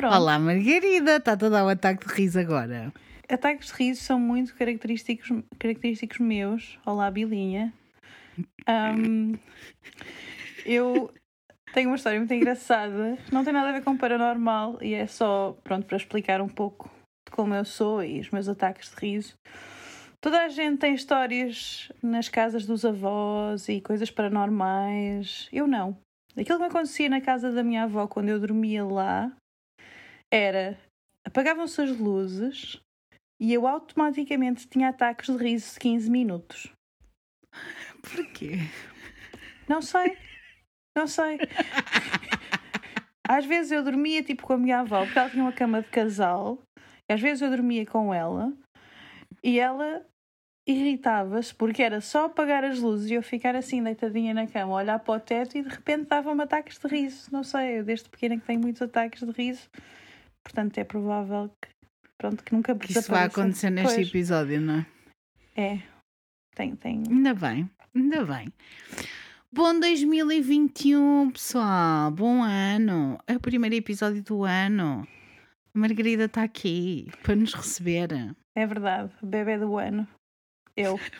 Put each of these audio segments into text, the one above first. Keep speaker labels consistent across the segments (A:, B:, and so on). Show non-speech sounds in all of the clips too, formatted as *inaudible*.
A: Pronto.
B: Olá, Margarida, está toda a dar um ataque de riso agora.
A: Ataques de riso são muito característicos, característicos meus. Olá, Bilinha. Um, eu tenho uma história muito engraçada. Não tem nada a ver com paranormal e é só, pronto, para explicar um pouco de como eu sou e os meus ataques de riso. Toda a gente tem histórias nas casas dos avós e coisas paranormais. Eu não. Aquilo que me acontecia na casa da minha avó quando eu dormia lá era apagavam-se as luzes e eu automaticamente tinha ataques de riso de 15 minutos.
B: Porquê?
A: Não sei. Não sei. Às vezes eu dormia tipo com a minha avó, porque ela tinha uma cama de casal, e às vezes eu dormia com ela e ela irritava-se porque era só apagar as luzes e eu ficar assim deitadinha na cama, olhar para o teto e de repente dava-me ataques de riso. Não sei, eu desde pequena que tenho muitos ataques de riso, portanto é provável que, pronto, que nunca
B: Que isso vai acontecer neste episódio, não é?
A: É, tem, tem.
B: Ainda bem, ainda bem. Bom 2021, pessoal. Bom ano. É o primeiro episódio do ano. A Margarida está aqui para nos receber.
A: É verdade, bebê do ano. Eu. *laughs*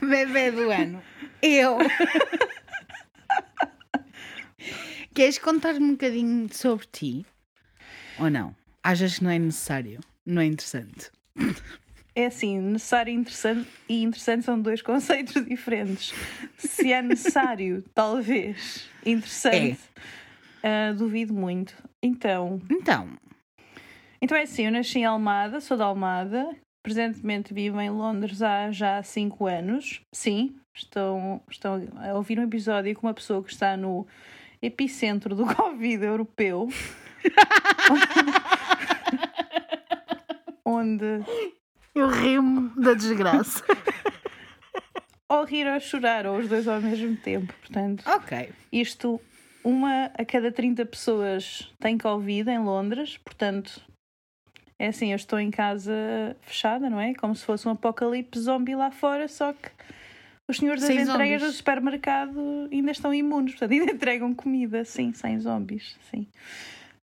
B: Bebê do ano. Eu. *laughs* Queres contar-me um bocadinho sobre ti? Ou não? Achas que não é necessário? Não é interessante?
A: É assim, necessário e interessante, e interessante são dois *laughs* conceitos diferentes. Se é necessário, *laughs* talvez. Interessante, ah, duvido muito. Então,
B: Então,
A: então é assim, eu nasci em Almada, sou de Almada, presentemente vivo em Londres há já 5 anos. Sim, estão, estão a ouvir um episódio com uma pessoa que está no epicentro do *laughs* Covid europeu. *laughs* onde
B: eu rimo da desgraça.
A: ou rir ou chorar, ou os dois ao mesmo tempo. Portanto,
B: ok.
A: isto, uma a cada 30 pessoas tem Covid em Londres, portanto, é assim, eu estou em casa fechada, não é? Como se fosse um apocalipse zombie lá fora, só que os senhores das entregas do supermercado ainda estão imunes, portanto, ainda *laughs* entregam comida, sim, sem zombies, sim.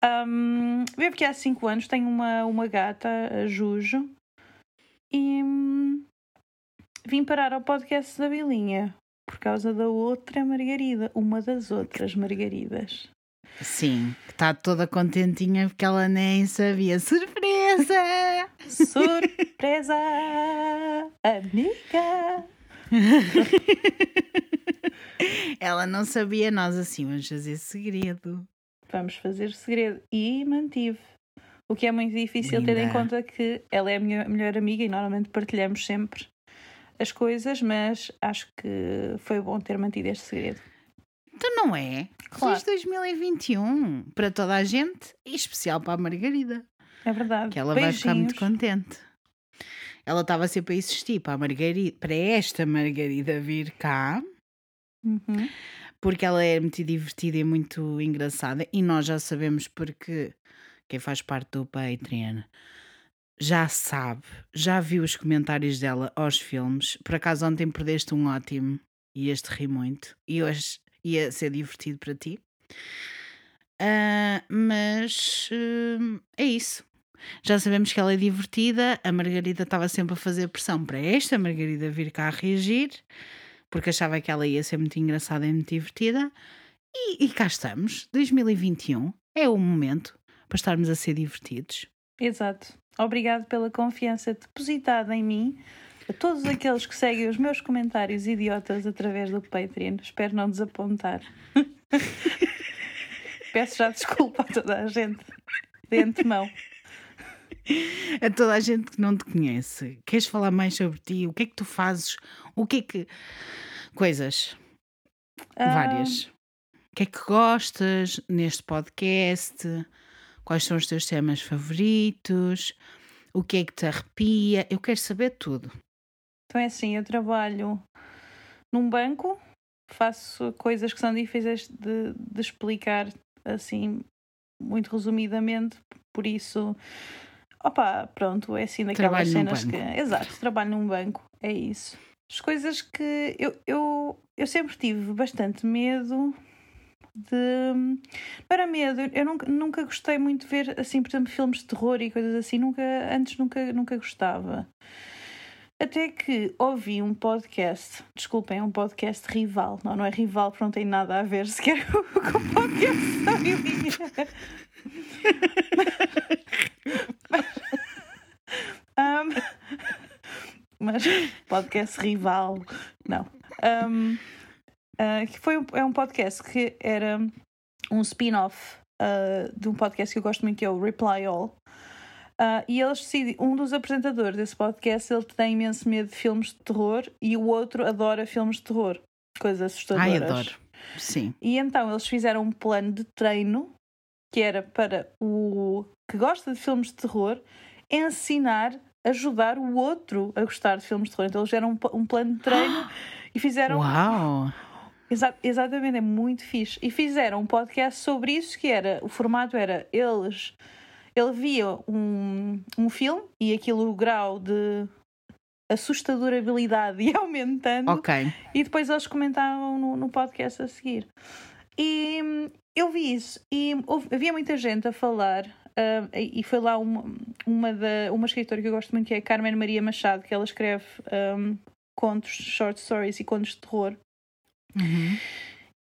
A: Um, vivo aqui há 5 anos, tenho uma, uma gata, a Jujo, e hum, vim parar ao podcast da Bilinha por causa da outra Margarida, uma das outras Margaridas.
B: Sim, que está toda contentinha porque ela nem sabia. Surpresa! *laughs*
A: Surpresa, amiga! *laughs*
B: ela não sabia, nós assim vamos fazer segredo.
A: Vamos fazer segredo. E mantive. O que é muito difícil, tendo em
B: Linda.
A: conta que ela é a minha melhor amiga e normalmente partilhamos sempre as coisas, mas acho que foi bom ter mantido este segredo.
B: Então não é?
A: Claro.
B: Feliz 2021 para toda a gente e especial para a Margarida,
A: É verdade.
B: que ela vai ficar muito
A: Beijinhos.
B: contente. Ela estava sempre a insistir para a Margarida, para esta Margarida vir cá,
A: Uhum.
B: porque ela é muito divertida e muito engraçada e nós já sabemos porque quem faz parte do Patreon já sabe, já viu os comentários dela aos filmes. Por acaso ontem perdeste um ótimo e este ri muito e hoje ia ser divertido para ti. Ah, mas hum, é isso. Já sabemos que ela é divertida. A Margarida estava sempre a fazer pressão para esta Margarida vir cá a reagir porque achava que ela ia ser muito engraçada e muito divertida. E, e cá estamos, 2021 é o momento para estarmos a ser divertidos.
A: Exato. Obrigado pela confiança depositada em mim. A todos aqueles que seguem os meus comentários idiotas através do Patreon. Espero não desapontar. *laughs* Peço já desculpa a toda a gente de antemão.
B: A toda a gente que não te conhece, queres falar mais sobre ti? O que é que tu fazes? O que é que. Coisas.
A: Ah,
B: Várias. O que é que gostas neste podcast? Quais são os teus temas favoritos? O que é que te arrepia? Eu quero saber tudo.
A: Então é assim, eu trabalho num banco, faço coisas que são difíceis de, de explicar assim, muito resumidamente, por isso, opa, pronto, é assim daquelas
B: Trabalho
A: cenas que. Exato, trabalho num banco, é isso. As coisas que eu, eu, eu sempre tive bastante medo de. Não era medo, eu nunca, nunca gostei muito de ver, assim, por exemplo, filmes de terror e coisas assim, nunca, antes nunca, nunca gostava. Até que ouvi um podcast, desculpem, é um podcast rival. Não, não é rival porque não tem nada a ver sequer *laughs* com o podcast da *laughs* Bilinha. Um, *laughs* mas podcast rival, não. Um, uh, que foi um, é um podcast que era um spin-off uh, de um podcast que eu gosto muito que é o Reply All. Uh, e eles decidem, um dos apresentadores desse podcast ele tem imenso medo de filmes de terror e o outro adora filmes de terror, coisas assustadoras.
B: Ai, adoro. Sim.
A: E então eles fizeram um plano de treino que era para o que gosta de filmes de terror ensinar, ajudar o outro a gostar de filmes de terror. Então eles fizeram um, um plano de treino *gasps* e fizeram.
B: Uau!
A: Exa exatamente, é muito fixe. E fizeram um podcast sobre isso que era. O formato era eles. Ele via um, um filme e aquilo o grau de assustadorabilidade ia *laughs* aumentando.
B: Ok.
A: E depois eles comentavam no, no podcast a seguir. E hum, eu vi isso e houve, havia muita gente a falar. Uh, e foi lá uma, uma, da, uma escritora que eu gosto muito, que é a Carmen Maria Machado, que ela escreve um, contos, short stories e contos de terror.
B: Uhum.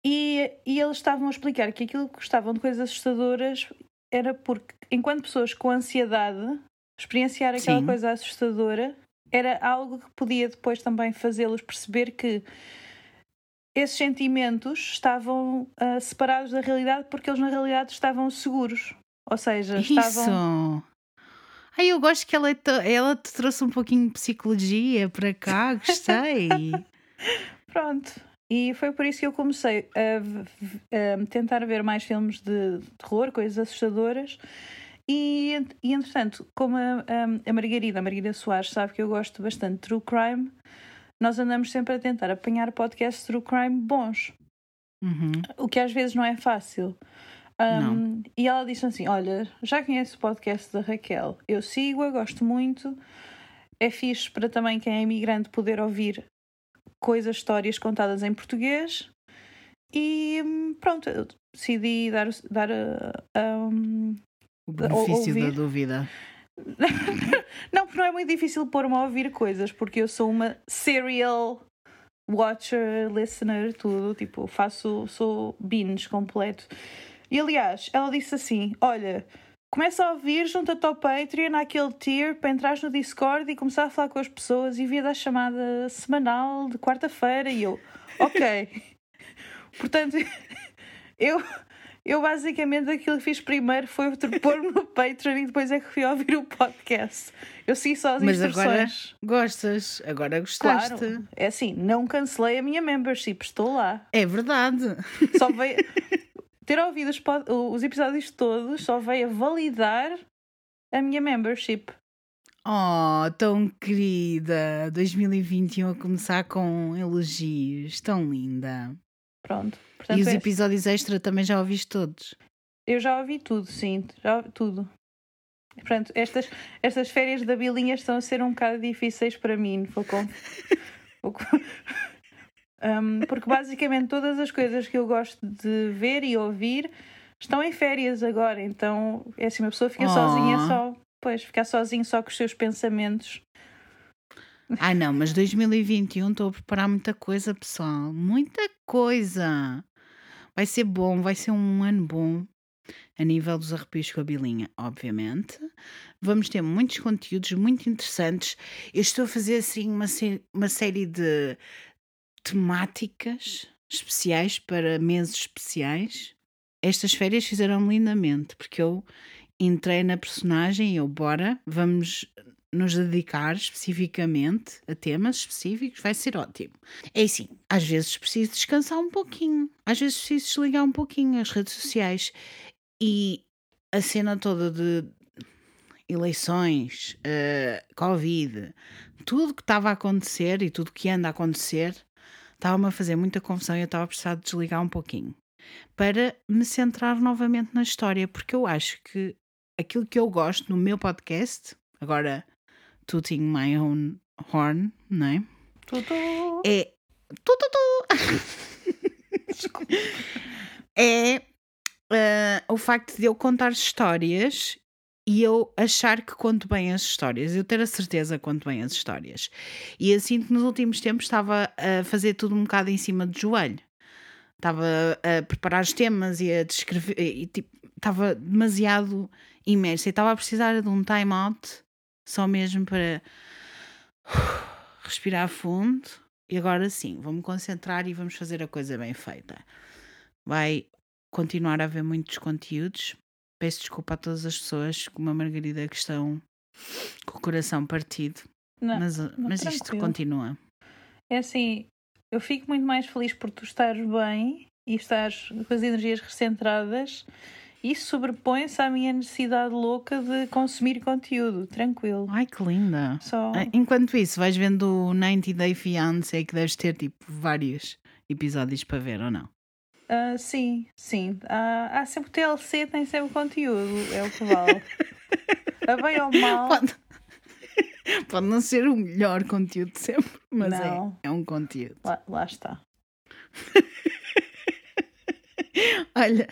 A: E, e eles estavam a explicar que aquilo que gostavam de coisas assustadoras era porque, enquanto pessoas com ansiedade, experienciar aquela
B: Sim.
A: coisa assustadora era algo que podia depois também fazê-los perceber que esses sentimentos estavam ah, separados da realidade porque eles na realidade estavam seguros. Ou seja, estavam.
B: Isso! Ai, eu gosto que ela, te- ela te trouxe um pouquinho de psicologia para cá, gostei. *laughs*
A: Pronto. E foi por isso que eu comecei a, a tentar ver mais filmes de terror, coisas assustadoras. E, e entretanto, como a, a, Margarida, a Margarida Soares, sabe que eu gosto bastante de true crime, nós andamos sempre a tentar apanhar podcasts true crime bons,
B: Uhum.
A: o que às vezes não é fácil. Um, e ela disse assim: Olha, já conheço o podcast da Raquel, eu sigo-a, gosto muito. É fixe para também quem é imigrante poder ouvir coisas, histórias contadas em português. E hum, pronto, eu decidi dar, dar um,
B: O benefício da
A: ouvir.
B: dúvida. *laughs*
A: Não, porque não é muito difícil pôr-me a ouvir coisas, porque eu sou uma serial watcher, listener, tudo. Tipo, faço, sou binge completo. E aliás, ela disse assim: Olha, começa a ouvir, junta-te ao Patreon, naquele tier, para entrares no Discord e começar a falar com as pessoas e vir dar chamada semanal de quarta-feira. E eu, ok. *laughs* Portanto, *laughs* eu. Eu basicamente aquilo que fiz primeiro foi pôr-me no Patreon e depois é que fui ouvir o podcast. Eu segui só as
B: Mas agora
A: instruções.
B: gostas, agora gostaste.
A: Claro, é assim, não cancelei a minha membership, estou lá.
B: É verdade.
A: Só veio. *laughs* Ter ouvido os, os episódios todos só veio a validar a minha membership.
B: Oh, tão querida. 2021 a começar com elogios. Tão linda.
A: Pronto.
B: E
A: Portanto,
B: os
A: é-
B: episódios extra também já ouviste todos.
A: eu já ouvi tudo, sim, já ouvi tudo. Portanto, estas, estas férias da Bilinha estão a ser um bocado difíceis para mim, vou com... *laughs* vou com- Um, porque basicamente todas as coisas que eu gosto de ver e ouvir estão em férias agora, então é assim, uma pessoa fica
B: Oh.
A: sozinha só, pois, ficar sozinho só com os seus pensamentos.
B: Ah, não, mas 2021 estou a preparar muita coisa, pessoal. Muita coisa. Vai ser bom, vai ser um ano bom. A nível dos arrepios com a bilinha, obviamente. Vamos ter muitos conteúdos muito interessantes. Eu estou a fazer assim uma, sé- uma série de temáticas especiais para meses especiais. Estas férias fizeram-me lindamente, porque eu entrei na personagem e eu, bora, vamos nos dedicar especificamente a temas específicos, vai ser ótimo. É assim, às vezes preciso descansar um pouquinho, às vezes preciso desligar um pouquinho as redes sociais e a cena toda de eleições, eh, Covid, tudo que estava a acontecer e tudo que anda a acontecer estava-me a fazer muita confusão e eu estava a precisar de desligar um pouquinho para me centrar novamente na história, porque eu acho que aquilo que eu gosto no meu podcast, agora tooting my own horn, não é?
A: Tudo.
B: É. Tu, tu, tu.
A: Desculpa.
B: É facto de eu contar histórias e eu achar que conto bem as histórias, eu ter a certeza que conto bem as histórias. E assim que nos últimos tempos estava a fazer tudo um bocado em cima do joelho. Estava a preparar os temas e a descrever, e tipo, estava demasiado imersa e estava a precisar de um time out só mesmo para *sighs* respirar fundo. E agora sim, vou-me concentrar e vamos fazer a coisa bem feita. Vai continuar a haver muitos conteúdos, Peço desculpa a todas as pessoas, como a Margarida, que estão com o coração partido. Não, mas mas isto continua.
A: É assim, eu fico muito mais feliz por tu estares bem e estares com as energias recentradas. Isso sobrepõe-se à minha necessidade louca de consumir conteúdo, tranquilo.
B: Ai, que linda! Só... Ah, enquanto isso, vais vendo o 90 Day Fiancé que deves ter tipo vários episódios para ver ou não?
A: Uh, sim, sim. Uh, há sempre TLC, tem sempre conteúdo, é o que vale. a *laughs* bem ou mal.
B: Pode, *laughs* pode não ser o melhor conteúdo de sempre, mas é, é um conteúdo.
A: Lá, lá está. *laughs*
B: Olha,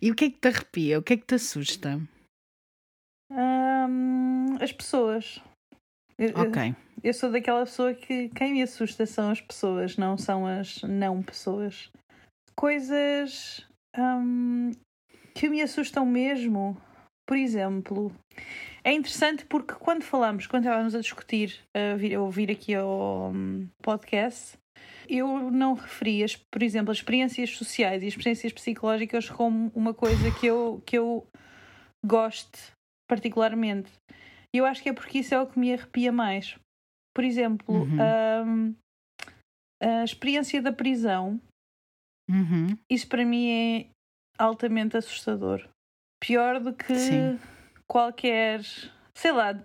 B: e o que é que te arrepia? O que é que te assusta?
A: Um, as pessoas.
B: Ok.
A: Eu, eu sou daquela pessoa que quem me assusta são as pessoas, não são as não pessoas coisas hum, que me assustam mesmo. Por exemplo, é interessante porque quando falamos, quando estávamos a discutir, a vir, a ouvir aqui ao um, podcast, eu não referi, as, por exemplo, as experiências sociais e as experiências psicológicas como uma coisa que eu, que eu gosto particularmente. E eu acho que é porque isso é o que me arrepia mais. Por exemplo, uhum. um, a experiência da prisão
B: Uhum.
A: Isso para mim é altamente assustador. Pior do que Sim. qualquer, sei lá,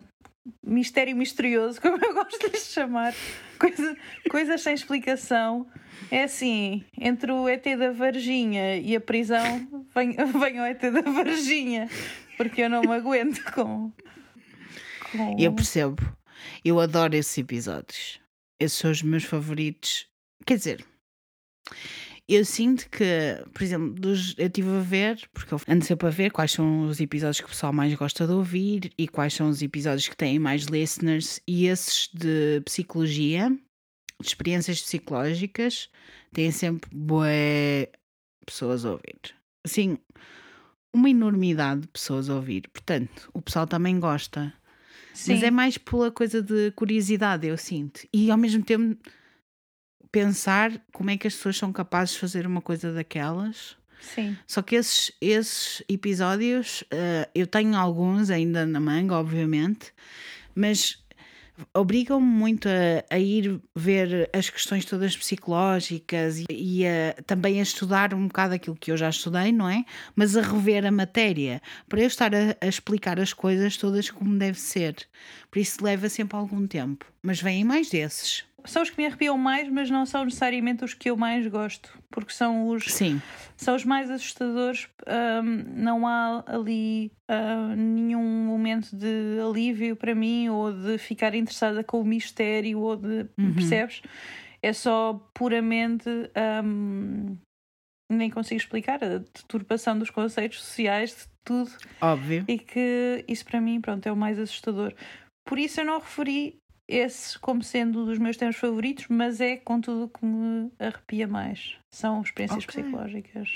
A: mistério misterioso, *laughs* como eu gosto de chamar. Coisa, coisas sem explicação. É assim, entre o ET da Varginha e a prisão, vem, vem o ET da Varginha, porque eu não me aguento com,
B: com. Eu percebo. Eu adoro esses episódios. Esses são os meus favoritos. Quer dizer, eu sinto que, por exemplo, dos, eu estive a ver, porque eu ando sempre a ver quais são os episódios que o pessoal mais gosta de ouvir e quais são os episódios que têm mais listeners, e esses de psicologia, de experiências psicológicas, têm sempre boas pessoas a ouvir. Assim, uma enormidade de pessoas a ouvir. Portanto, o pessoal também gosta. Sim. Mas é mais pela coisa de curiosidade, eu sinto. E ao mesmo tempo pensar como é que as pessoas são capazes de fazer uma coisa daquelas.
A: Sim.
B: Só que esses, esses episódios, uh, eu tenho alguns ainda na manga, obviamente, mas obrigam-me muito a, a, ir ver as questões todas psicológicas e, e a, também a estudar um bocado aquilo que eu já estudei, não é? Mas a rever a matéria, para eu estar a, a explicar as coisas todas como deve ser. Por isso leva sempre algum tempo. Mas vêm mais desses
A: são os que me arrepiam mais, mas não são necessariamente os que eu mais gosto, porque são os,
B: Sim.
A: São os mais assustadores. Um, não há ali uh, nenhum momento de alívio para mim ou de ficar interessada com o mistério ou de. Uhum. Percebes? É só puramente. Um, nem consigo explicar a deturpação dos conceitos sociais, de tudo.
B: Óbvio.
A: E que isso para mim, pronto, é o mais assustador. Por isso eu não referi esse como sendo um dos meus temas favoritos, mas é contudo que me arrepia mais. São experiências okay. psicológicas.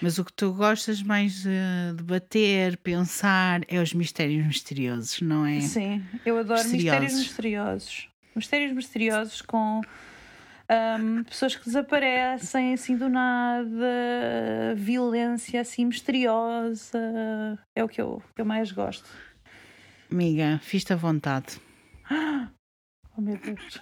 B: Mas o que tu gostas mais de debater, pensar, é os mistérios misteriosos, não é?
A: Sim, eu adoro misteriosos. mistérios misteriosos. Mistérios misteriosos com um, pessoas que desaparecem assim do nada, violência assim misteriosa. É o que eu, que eu mais gosto.
B: Amiga, fiz-te à vontade.
A: Oh meu Deus.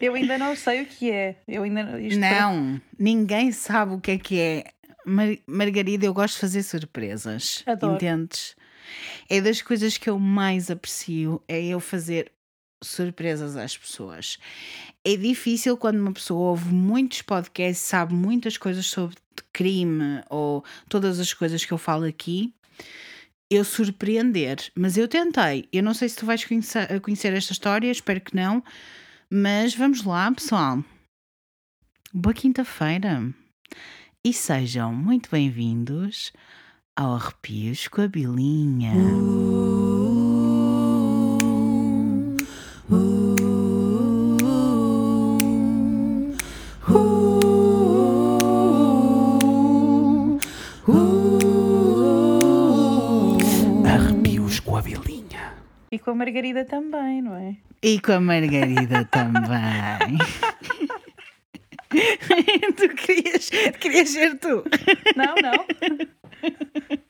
A: Eu ainda não sei o que é. Eu ainda
B: isto não, ninguém sabe o que é que é. Mar Margarida, eu gosto de fazer surpresas.
A: Adoro.
B: Entendes? É das coisas que eu mais aprecio é eu fazer surpresas às pessoas. É difícil quando uma pessoa ouve muitos podcasts, sabe muitas coisas sobre crime ou todas as coisas que eu falo aqui eu surpreender. Mas eu tentei. Eu não sei se tu vais conhecer, conhecer esta história, espero que não. Mas vamos lá, pessoal. Boa quinta-feira. e sejam muito bem-vindos ao Arrepios com a Bilinha.
C: Arrepios
A: E com a Margarida também, não é?
B: E com a Margarida também. *laughs* tu querias, querias ser tu.
A: Não, não.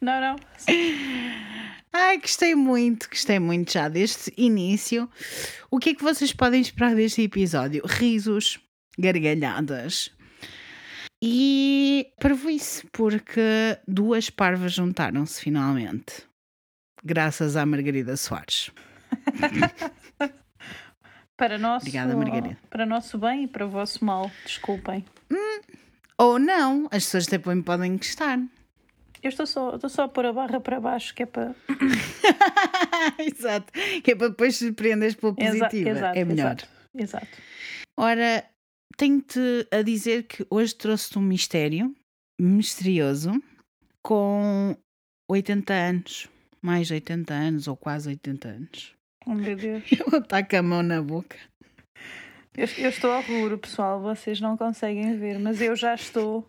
A: Não, não.
B: Ai, gostei muito, gostei muito já deste início. O que é que vocês podem esperar deste episódio? Risos, gargalhadas e parvoíce, porque duas parvas juntaram-se finalmente. Graças à Margarida Soares. *laughs*
A: Para nosso,
B: Obrigada, Margarida.
A: para nosso bem e para o vosso mal, desculpem.
B: Ou não, as pessoas também podem gostar.
A: Eu estou só, estou só a pôr a barra para baixo, que é para. *laughs*
B: Exato. Que é para depois surpreenderes pela positiva.
A: exato,
B: é melhor.
A: Exato, exato.
B: Ora, tenho-te a dizer que hoje trouxe-te um mistério misterioso com 80 anos. Mais 80 anos, ou quase 80 anos.
A: Oh meu Deus. *laughs*
B: Eu taco a mão na boca.
A: Eu, eu estou ao rubro, pessoal, vocês não conseguem ver, mas eu já estou.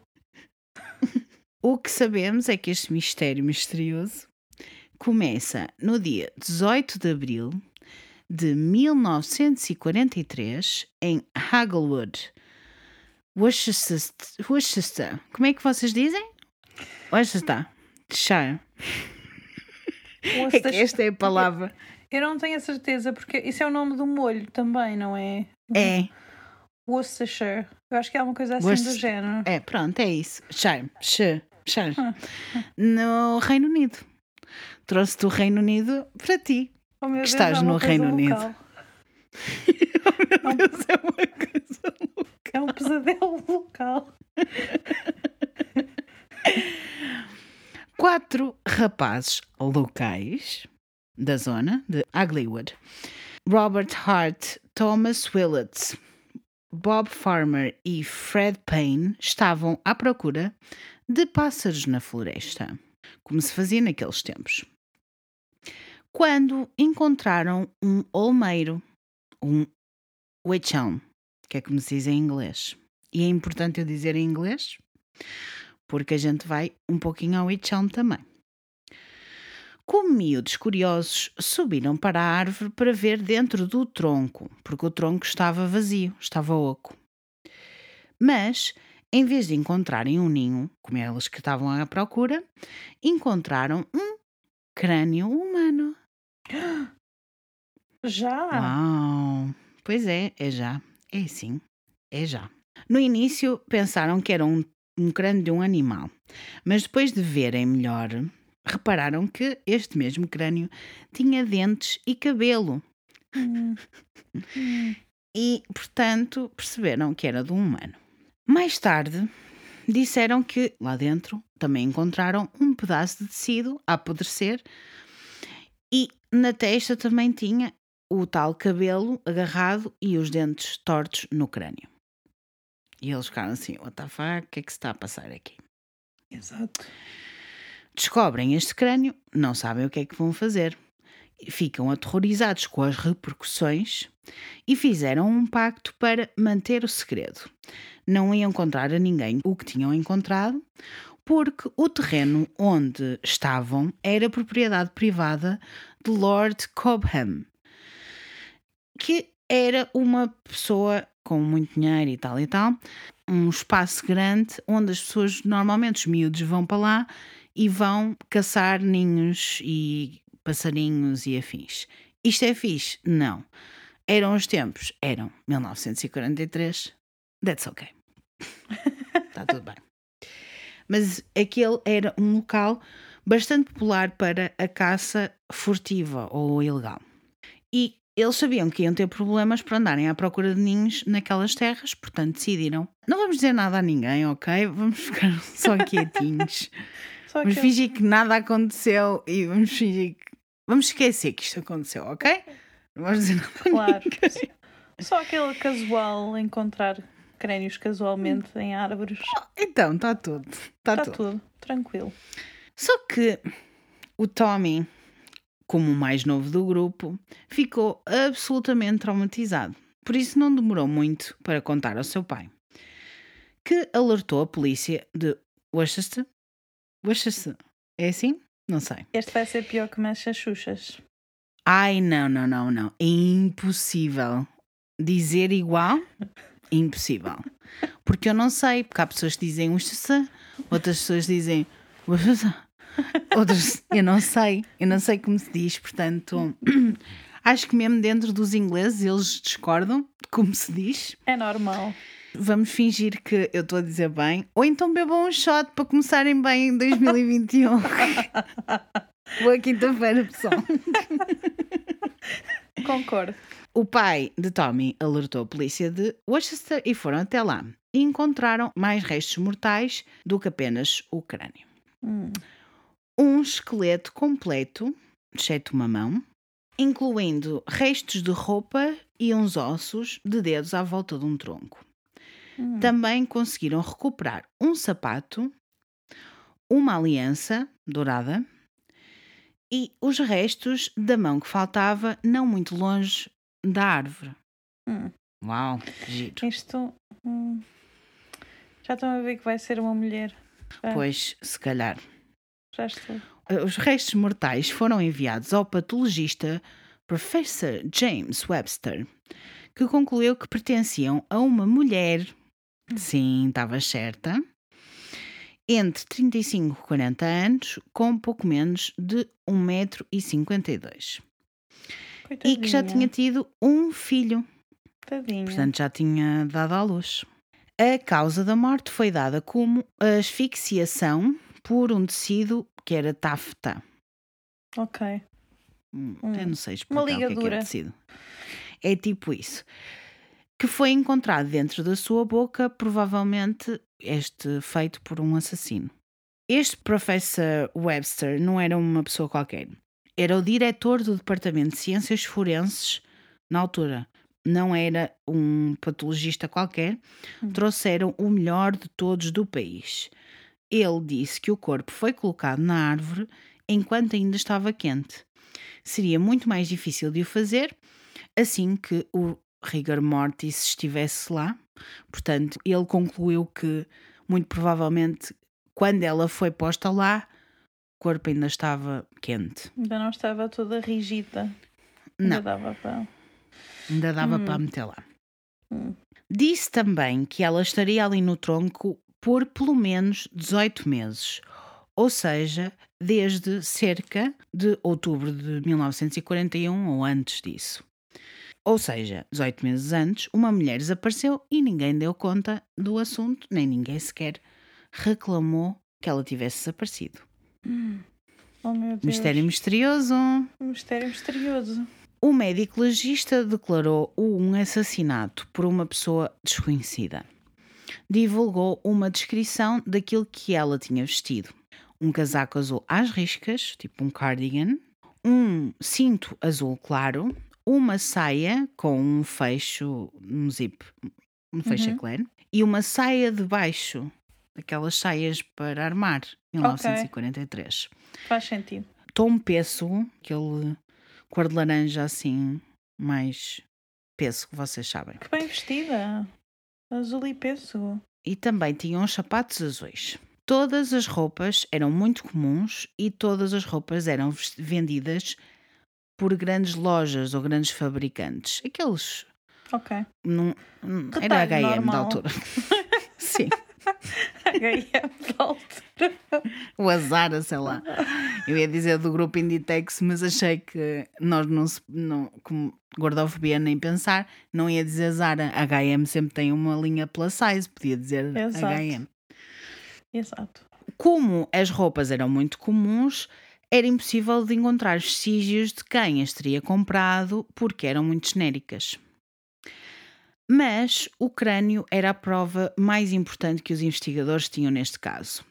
A: *laughs*
B: O que sabemos é que este mistério misterioso começa no dia 18 de abril de 1943 em Hagelwood, Worcester. Worcester. Como é que vocês dizem? Worcester. Shire. É que esta é a palavra.
A: Eu não tenho a certeza, porque isso é o nome do molho também, não é?
B: É,
A: Worcestershire. Eu acho que é uma coisa assim do
B: Worcester-
A: género.
B: é, pronto, é isso. Shire. Shire. Shire. No Reino Unido. Trouxe do Reino Unido para ti.
A: Oh, meu Deus,
B: estás
A: é
B: no Reino Unido.
A: local. *laughs*
B: Meu Deus, é uma coisa louca.
A: É um pesadelo local. *laughs*
B: quatro rapazes locais da zona de Uglywood. Robert Hart, Thomas Willets, Bob Farmer e Fred Payne estavam à procura de pássaros na floresta, como se fazia naqueles tempos. Quando encontraram um olmeiro, um witch elm, que é como se diz em inglês. E é importante eu dizer em inglês, porque a gente vai um pouquinho ao witch elm também. Como miúdos curiosos, subiram para a árvore para ver dentro do tronco, porque o tronco estava vazio, estava oco. Mas, em vez de encontrarem um ninho, como elas que estavam à procura, encontraram um crânio humano.
A: Já?
B: Uau! Pois é, é já. É sim, é já. No início pensaram que era um, um crânio de um animal, mas depois de verem melhor, repararam que este mesmo crânio tinha dentes e cabelo.
A: Hum. Hum.
B: E, portanto, perceberam que era de um humano. Mais tarde, disseram que lá dentro também encontraram um pedaço de tecido a apodrecer e na testa também tinha o tal cabelo agarrado e os dentes tortos no crânio. E eles ficaram assim: what the fuck, o que é que se está a passar aqui?
A: Exato.
B: Descobrem este crânio, não sabem o que é que vão fazer. Ficam aterrorizados com as repercussões e fizeram um pacto para manter o segredo. Não iam contar a ninguém o que tinham encontrado, porque o terreno onde estavam era propriedade privada de Lord Cobham, que era uma pessoa com muito dinheiro e tal e tal, um espaço grande onde as pessoas, normalmente os miúdos, vão para lá e vão caçar ninhos e passarinhos e afins. Isto é fixe? Não. Eram os tempos? Eram 1943. That's okay. *laughs* Está tudo bem. Mas aquele era um local bastante popular para a caça furtiva ou ilegal. E eles sabiam que iam ter problemas para andarem à procura de ninhos naquelas terras, portanto decidiram: não vamos dizer nada a ninguém, ok? Vamos ficar *laughs* só quietinhos. *laughs*
A: Só
B: Vamos fingir que nada aconteceu e vamos fingir que. Vamos esquecer que isto aconteceu, ok? Não vamos dizer nada. a
A: Claro. *laughs* Só aquele casual encontrar crénios casualmente em árvores.
B: Então, está tudo. Está
A: Está
B: tudo.
A: tudo, tranquilo.
B: Só que o Tommy, como o mais novo do grupo, ficou absolutamente traumatizado. Por isso não demorou muito para contar ao seu pai, que alertou a polícia de Worcester. Worcester, é assim? Não sei.
A: Este vai ser pior que Massachusetts.
B: Ai, não, não, não, não. É impossível. Dizer igual? Impossível. Porque eu não sei, porque há pessoas que dizem Worcester, outras pessoas dizem Worcester. Outras, eu não sei, eu não sei como se diz, portanto, *clears throat* acho que mesmo dentro dos ingleses eles discordam de como se diz.
A: É normal.
B: Vamos fingir que eu estou a dizer bem, ou então bebam um shot para começarem bem em 2021. *laughs* Boa quinta-feira, pessoal. *laughs*
A: Concordo.
B: O pai de Tommy alertou a polícia de Worcester e foram até lá. E encontraram mais restos mortais do que apenas o crânio.
A: Hum.
B: Um esqueleto completo, exceto uma mão, incluindo restos de roupa e uns ossos de dedos à volta de um tronco.
A: Hum.
B: Também conseguiram recuperar um sapato, uma aliança dourada e os restos da mão que faltava, não muito longe da árvore.
A: Hum.
B: Uau, giro.
A: Isto. hum, Já estão a ver que vai ser uma mulher.
B: Pois, se calhar.
A: Já estou.
B: Os restos mortais foram enviados ao patologista Professor James Webster, que concluiu que pertenciam a uma mulher. Sim, estava certa. Entre 35 e 40 anos, com pouco menos de 1,52m. E que já tinha tido um filho.
A: Tadinha.
B: Portanto, já tinha dado à luz. A causa da morte foi dada como asfixiação por um tecido que era tafta.
A: Ok.
B: Hum,
A: Hum.
B: Eu não sei explicar o que é que
A: ligadura.
B: é tecido. É tipo isso. Que foi encontrado dentro da sua boca, provavelmente este feito por um assassino. Este professor Webster não era uma pessoa qualquer. Era o diretor do Departamento de Ciências Forenses na altura. Não era um patologista qualquer.
A: Hum.
B: Trouxeram o melhor de todos do país. Ele disse que o corpo foi colocado na árvore enquanto ainda estava quente. Seria muito mais difícil de o fazer assim que o rigor mortis estivesse lá. Portanto, ele concluiu que, muito provavelmente, quando ela foi posta lá, o corpo ainda estava quente.
A: Ainda não estava toda rígida.
B: Não.
A: Ainda dava para.
B: Ainda dava
A: Hum.
B: para meter lá.
A: Hum.
B: Disse também que ela estaria ali no tronco por pelo menos 18 meses, ou seja, desde cerca de outubro de 1941 ou antes disso. Ou seja, 18 meses antes, uma mulher desapareceu e ninguém deu conta do assunto, nem ninguém sequer reclamou que ela tivesse desaparecido.
A: Oh meu Deus.
B: Mistério misterioso.
A: Um mistério misterioso.
B: O médico legista declarou o um assassinato por uma pessoa desconhecida. Divulgou uma descrição daquilo que ela tinha vestido: um casaco azul às riscas, tipo um cardigan, um cinto azul claro, uma saia com um fecho, um zip, um fecho
A: Uhum.
B: eclair, e uma saia de baixo, aquelas saias para armar, 1943
A: Faz sentido.
B: tom pêssego, aquele cor de laranja assim, mais pêssego, vocês sabem.
A: Que bem vestida. Azul e pêssego.
B: E também tinha uns sapatos azuis. Todas as roupas eram muito comuns e todas as roupas eram vendidas por grandes lojas ou grandes fabricantes. Aqueles.
A: Ok.
B: Não, não- era HM da
A: normal.
B: altura. *laughs* Sim. *laughs*
A: HM volta.
B: O Azara, sei lá. Eu ia dizer do grupo Inditex, mas achei que nós não se. Não, como gordofobia nem pensar, não ia dizer Zara. HM sempre tem uma linha plus size, podia dizer. HM.
A: Exato.
B: Como as roupas eram muito comuns, era impossível de encontrar vestígios de quem as teria comprado porque eram muito genéricas. Mas o crânio era a prova mais importante que os investigadores tinham neste caso.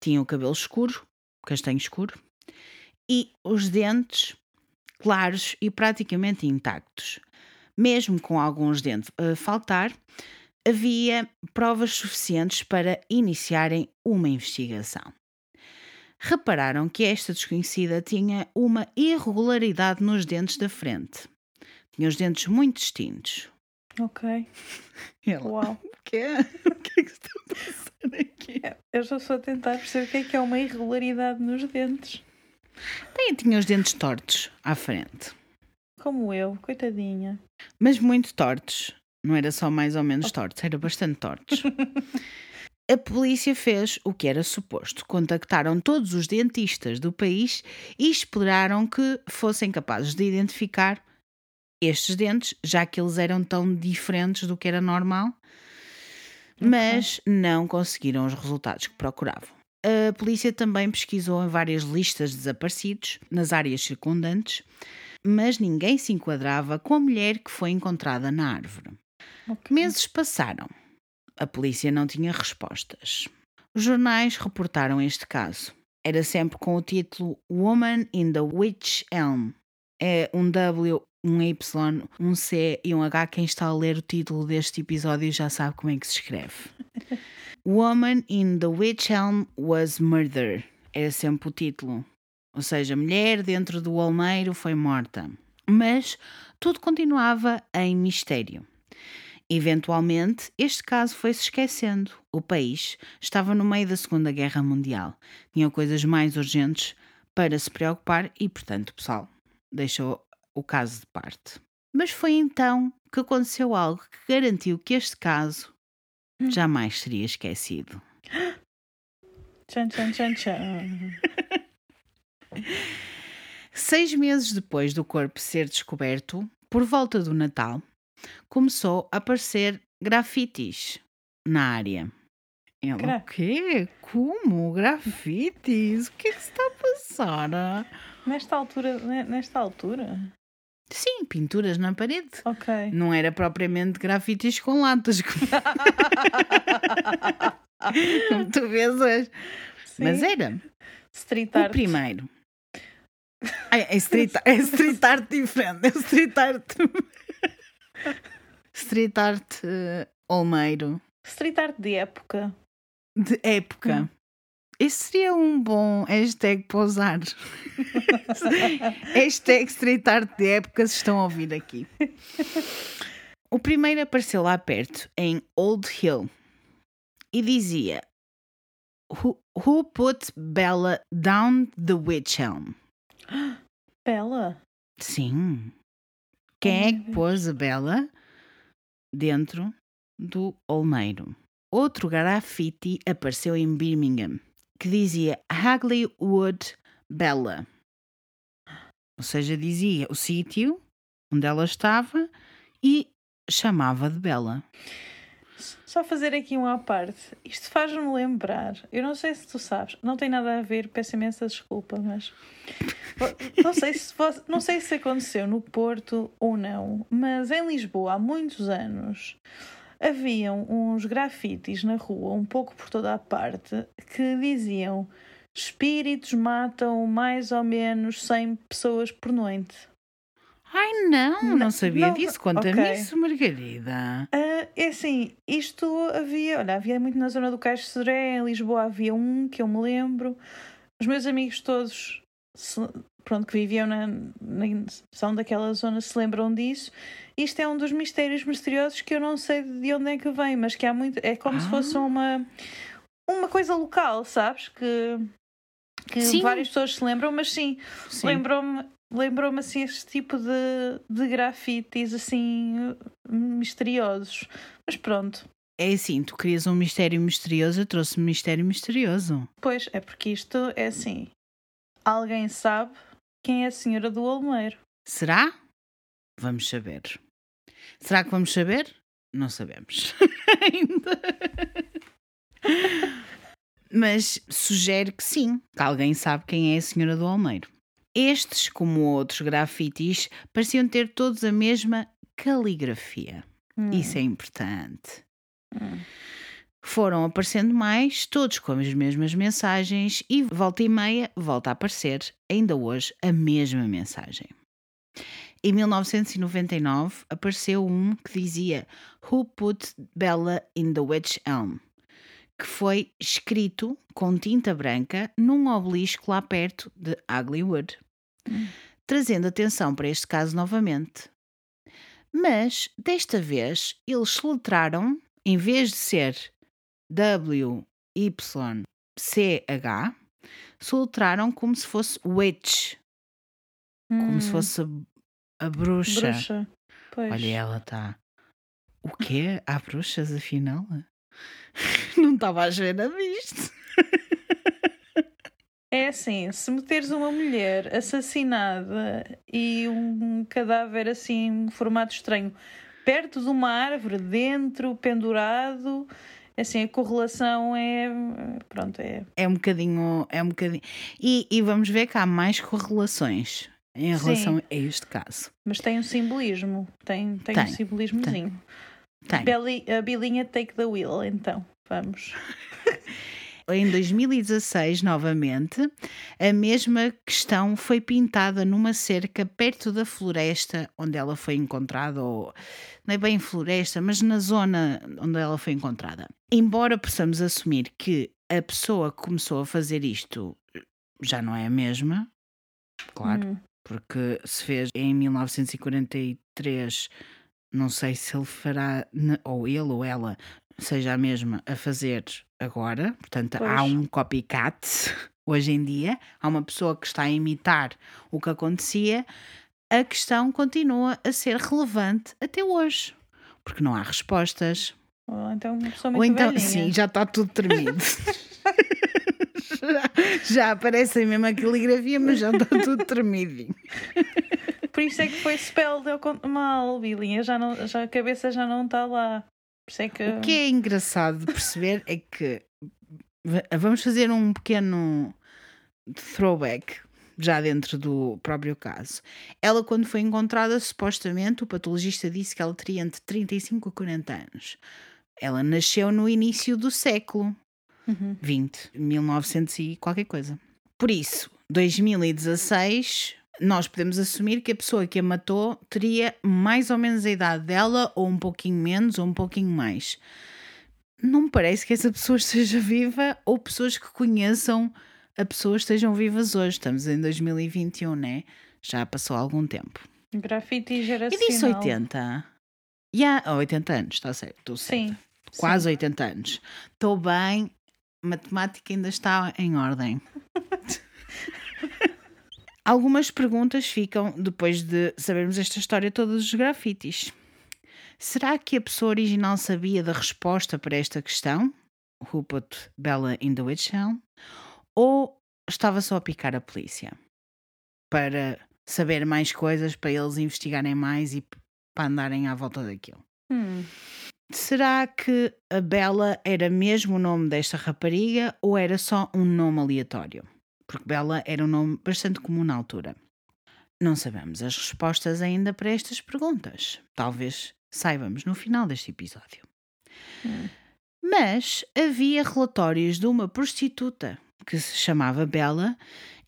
B: Tinha o cabelo escuro, castanho escuro, e os dentes claros e praticamente intactos. Mesmo com alguns dentes a faltar, havia provas suficientes para iniciarem uma investigação. Repararam que esta desconhecida tinha uma irregularidade nos dentes da frente. Tinha os dentes muito distintos.
A: Ok.
B: Ela,
A: Uau.
B: o quê? *laughs* O que é que está a passar aqui?
A: Eu já estou a tentar perceber o que é que é uma irregularidade nos dentes.
B: Bem, tinha os dentes tortos à frente.
A: Como eu, coitadinha.
B: Mas muito tortos. Não era só mais ou menos tortos, era bastante tortos. *laughs* A polícia fez o que era suposto. Contactaram todos os dentistas do país e esperaram que fossem capazes de identificar estes dentes, já que eles eram tão diferentes do que era normal, mas não conseguiram os resultados que procuravam. A polícia também pesquisou em várias listas de desaparecidos nas áreas circundantes, mas ninguém se enquadrava com a mulher que foi encontrada na árvore.
A: Ok.
B: Meses passaram. A polícia não tinha respostas. Os jornais reportaram este caso. Era sempre com o título Woman in the Witch Elm. É um W, um Y, um C e um H. Quem está a ler o título deste episódio já sabe como é que se escreve. *laughs* Woman in the Witch Elm was murdered. Era sempre o título. Ou seja, mulher dentro do olmeiro foi morta. Mas tudo continuava em mistério. Eventualmente, este caso foi-se esquecendo. O país estava no meio da Segunda Guerra Mundial. Tinha coisas mais urgentes para se preocupar e, portanto, o pessoal deixou o caso de parte. Mas foi então que aconteceu algo que garantiu que este caso jamais seria esquecido. *gasps*
A: Tchan, tchan, tchan, tchan.
B: Seis meses depois do corpo ser descoberto, por volta do Natal, começou a aparecer grafites na área. Ela,
A: Gra-
B: o quê? Como? Grafites? O que é que se está a passar?
A: Nesta altura, ne- nesta altura?
B: Sim, pinturas na parede.
A: Ok.
B: Não era propriamente grafites com latas, como, *laughs* como tu vês hoje.
A: Sim.
B: Mas era.
A: Street
B: O
A: art.
B: primeiro. *laughs* É, é, street, é street art diferente. É street art. street art eh, Olmeiro.
A: Street art de época.
B: De época.
A: Hum.
B: Esse seria um bom hashtag para usar. *laughs* hashtag street art de época se estão a ouvir aqui. O primeiro apareceu lá perto, em Old Hill, e dizia: Who, who put Bella down the witch elm?
A: Bela.
B: Sim. Quem é que pôs a Bela dentro do Olmeiro? Outro grafite apareceu em Birmingham que dizia Hagley Wood Bella. Ou seja, dizia o sítio onde ela estava e chamava de Bela.
A: Só fazer aqui uma à parte. Isto faz-me lembrar. Eu não sei se tu sabes, não tem nada a ver, peço imensa desculpa, mas. Não sei se, não sei se aconteceu no Porto ou não, mas em Lisboa há muitos anos haviam uns grafites na rua, um pouco por toda a parte, que diziam espíritos matam mais ou menos 100 pessoas por noite.
B: Ai não, não,
A: Não,
B: sabia
A: não,
B: disso. Conta-me
A: ok.
B: isso, Margarida.
A: Ah, é assim, isto havia, olha, havia muito na zona do Caixo de Sodré, em Lisboa havia um que eu me lembro. Os meus amigos todos, pronto, que viviam na, na são daquela zona, se lembram disso. Isto é um dos mistérios misteriosos que eu não sei de onde é que vem, mas que há muito, é como se fosse
B: Ah.
A: uma uma coisa local, sabes? Que, que
B: Sim.
A: várias pessoas se lembram, mas sim,
B: Sim.
A: Lembrou-me lembrou-me assim este tipo de, de grafites assim misteriosos. Mas pronto,
B: É assim, tu querias um mistério misterioso, eu trouxe um mistério misterioso.
A: pois é porque isto é assim. Alguém sabe quem é a senhora do Olmeiro.
B: Será? Vamos saber. Será que vamos saber? Não sabemos. *laughs* Ainda. Mas sugere que sim, que alguém sabe quem é a Senhora do Almeiro. Estes, como outros grafites, pareciam ter todos a mesma caligrafia.
A: Hum,
B: Isso é importante.
A: hum.
B: Foram aparecendo mais, todos com as mesmas mensagens, e volta e meia volta a aparecer, ainda hoje, a mesma mensagem. Em 1999 apareceu um que dizia Who Put Bella in the Witch Elm? que foi escrito com tinta branca num obelisco lá perto de Uglywood, trazendo atenção para este caso novamente. Mas desta vez eles soletraram, em vez de ser W Y C H, soletraram como se fosse witch, como se
A: Hum,
B: fosse a, a bruxa. Olha, ela está. O quê? Há bruxas afinal? *laughs* Não estava a ver nada disto.
A: É assim, se meteres uma mulher assassinada e um cadáver assim, em formato estranho, perto de uma árvore, dentro, pendurado, assim, a correlação é. Pronto, é.
B: É um bocadinho. É um bocadinho. E, e vamos ver que há mais correlações em
A: Sim.
B: relação a este caso.
A: Mas tem um simbolismo. Tem, tem,
B: Tem,
A: um simbolismozinho.
B: Tem.
A: Beli- a bilinha take the wheel, então. Vamos. *laughs*
B: Em 2016, novamente, a mesma questão foi pintada numa cerca perto da floresta onde ela foi encontrada, ou não é bem floresta, mas na zona onde ela foi encontrada. Embora possamos assumir que a pessoa que começou a fazer isto já não é a mesma, claro,
A: Hum.
B: porque se fez em 1943, não sei se ele fará, ou ele ou ela, seja a mesma a fazer agora. Portanto, há
A: Pois.
B: um copycat *laughs* hoje em dia, há uma pessoa que está a imitar o que acontecia. A questão continua a ser relevante até hoje, porque não há respostas.
A: Ou então uma pessoa
B: Ou
A: muito
B: então,
A: velhinha.
B: sim, já está tudo tremido. *laughs* já, já aparece a mesma caligrafia, mas já está tudo tremidinho.
A: Por isso é que foi spelled ao con- mal, bilinha. Já não, já, a cabeça já não está lá. Isso é que.
B: O que é engraçado de perceber é que va- vamos fazer um pequeno throwback já dentro do próprio caso. Ela, quando foi encontrada, supostamente o patologista disse que ela teria entre 35 e 40 anos. Ela nasceu no início do século
A: Uhum.
B: 20, 1900 e qualquer coisa. Por isso, 2016, nós podemos assumir que a pessoa que a matou teria mais ou menos a idade dela, ou um pouquinho menos, ou um pouquinho mais. Não me parece que essa pessoa *laughs* esteja viva, ou pessoas que conheçam a pessoa estejam vivas hoje. Estamos em 2021, né? Já passou algum tempo.
A: Grafite
B: E
A: geracional.
B: disse 80. Yeah, 80 anos, está certo. estou certa.
A: Sim.
B: Quase 80 anos. Estou bem, matemática ainda está em ordem. *laughs* Algumas perguntas ficam depois de sabermos esta história toda dos grafites. Será que a pessoa original sabia da resposta para esta questão? Put Bella in the witch elm? Ou estava só a picar a polícia? Para saber mais coisas, para eles investigarem mais e para andarem à volta daquilo.
A: Hum.
B: Será que a Bela era mesmo o nome desta rapariga ou era só um nome aleatório? Porque Bela era um nome bastante comum na altura. Não sabemos as respostas ainda para estas perguntas. Talvez saibamos no final deste episódio.
A: Hum.
B: Mas havia relatórios de uma prostituta que se chamava Bela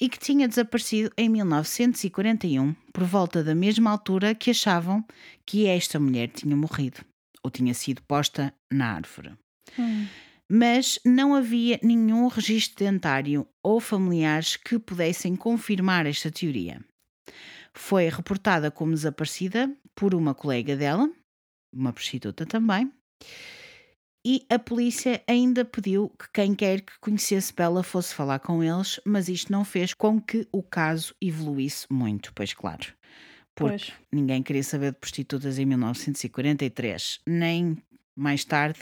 B: e que tinha desaparecido em 1941, por volta da mesma altura que achavam que esta mulher tinha morrido ou tinha sido posta na árvore.
A: Hum.
B: Mas não havia nenhum registro dentário ou familiares que pudessem confirmar esta teoria. Foi reportada como desaparecida por uma colega dela, uma prostituta também, e a polícia ainda pediu que quem quer que conhecesse Bela fosse falar com eles, mas isto não fez com que o caso evoluísse muito, pois claro. Porque
A: Pois.
B: ninguém queria saber de prostitutas em 1943, nem mais tarde,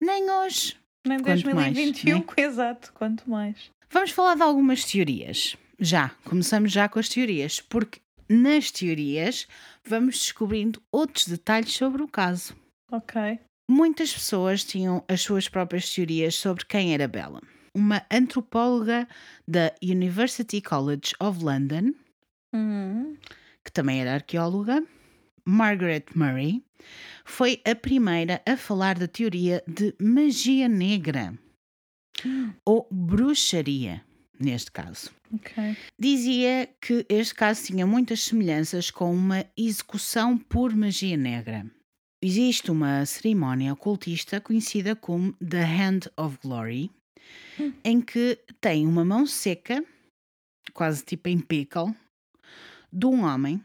B: nem hoje.
A: Nem
B: Quanto mais,
A: 2021,
B: né?
A: exato, quanto mais.
B: Vamos falar de algumas teorias. Já, começamos já com as teorias, porque nas teorias vamos descobrindo outros detalhes sobre o caso.
A: Ok.
B: Muitas pessoas tinham as suas próprias teorias sobre quem era Bella. Uma antropóloga da University College of London,
A: Hum.
B: que também era arqueóloga, Margaret Murray, foi a primeira a falar da teoria de magia negra ou bruxaria neste caso.
A: Ok.
B: Dizia que este caso tinha muitas semelhanças com uma execução por magia negra. Existe uma cerimónia ocultista conhecida como The Hand of Glory, em que tem uma mão seca, quase tipo em pickle, de um homem.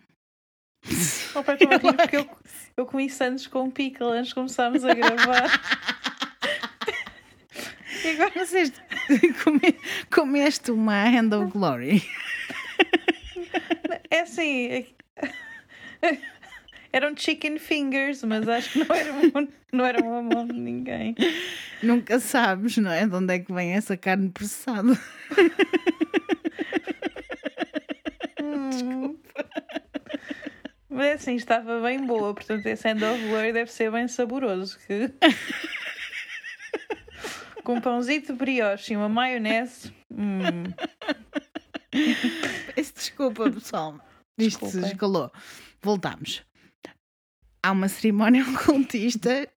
A: Estou a rir porque eu, eu comi Santos com pickle antes de começarmos a gravar. *laughs* e agora
B: Vocês *laughs* come- comeste uma Hand of Glory. *laughs*
A: é assim. é- Eram chicken fingers, mas acho que não era, uma- não era uma mão de ninguém.
B: Nunca sabes, não é? De onde é que vem essa carne processada?
A: Hum. Mas assim, estava bem boa, portanto esse end of glory deve ser bem saboroso. Que... *laughs* Com um pãozito de brioche e uma maionese. Hum.
B: Peço desculpa, pessoal. Isto se escalou. Voltamos. Há uma cerimónia *laughs* ocultista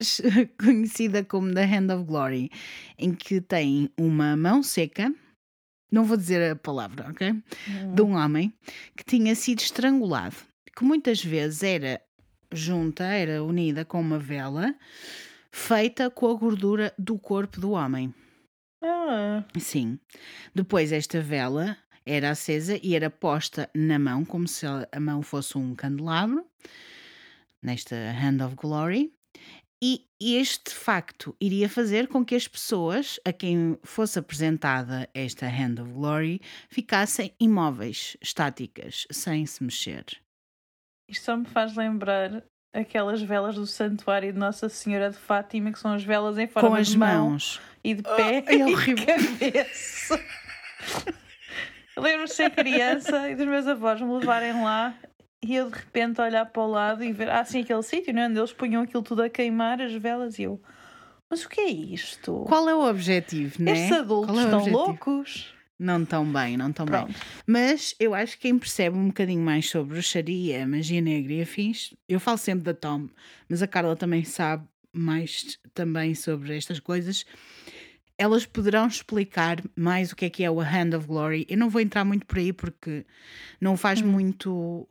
B: conhecida como The Hand of Glory, em que tem uma mão seca, não vou dizer a palavra, ok? De um homem que tinha sido estrangulado, que muitas vezes era junta, era unida com uma vela feita com a gordura do corpo do homem.
A: Ah,
B: Sim. Depois esta vela era acesa e era posta na mão, como se a a mão fosse um candelabro, nesta Hand of Glory. E este facto iria fazer com que as pessoas a quem fosse apresentada esta Hand of Glory ficassem imóveis, estáticas, sem se mexer.
A: Isto só me faz lembrar aquelas velas do santuário de Nossa Senhora de Fátima, que são as velas em forma
B: Com as
A: de mão
B: mãos.
A: e de pé
B: é *laughs*
A: e cabeça. Lembro-me de ser criança e dos meus avós me levarem lá e eu de repente olhar para o lado e ver, ah, sim, aquele sítio, não é? Onde eles punham aquilo tudo a queimar, as velas, e eu, mas o que é isto?
B: Qual é o objetivo, né?
A: Estes adultos
B: é
A: estão
B: objetivo?
A: loucos?
B: Não tão bem, não tão bem.
A: Pronto.
B: Mas eu acho que quem percebe um bocadinho mais sobre bruxaria, magia negra e afins, eu falo sempre da Tom, mas a Carla também sabe mais também sobre estas coisas. Elas poderão explicar mais o que é que é o Hand of Glory. Eu não vou entrar muito por aí porque não faz muito.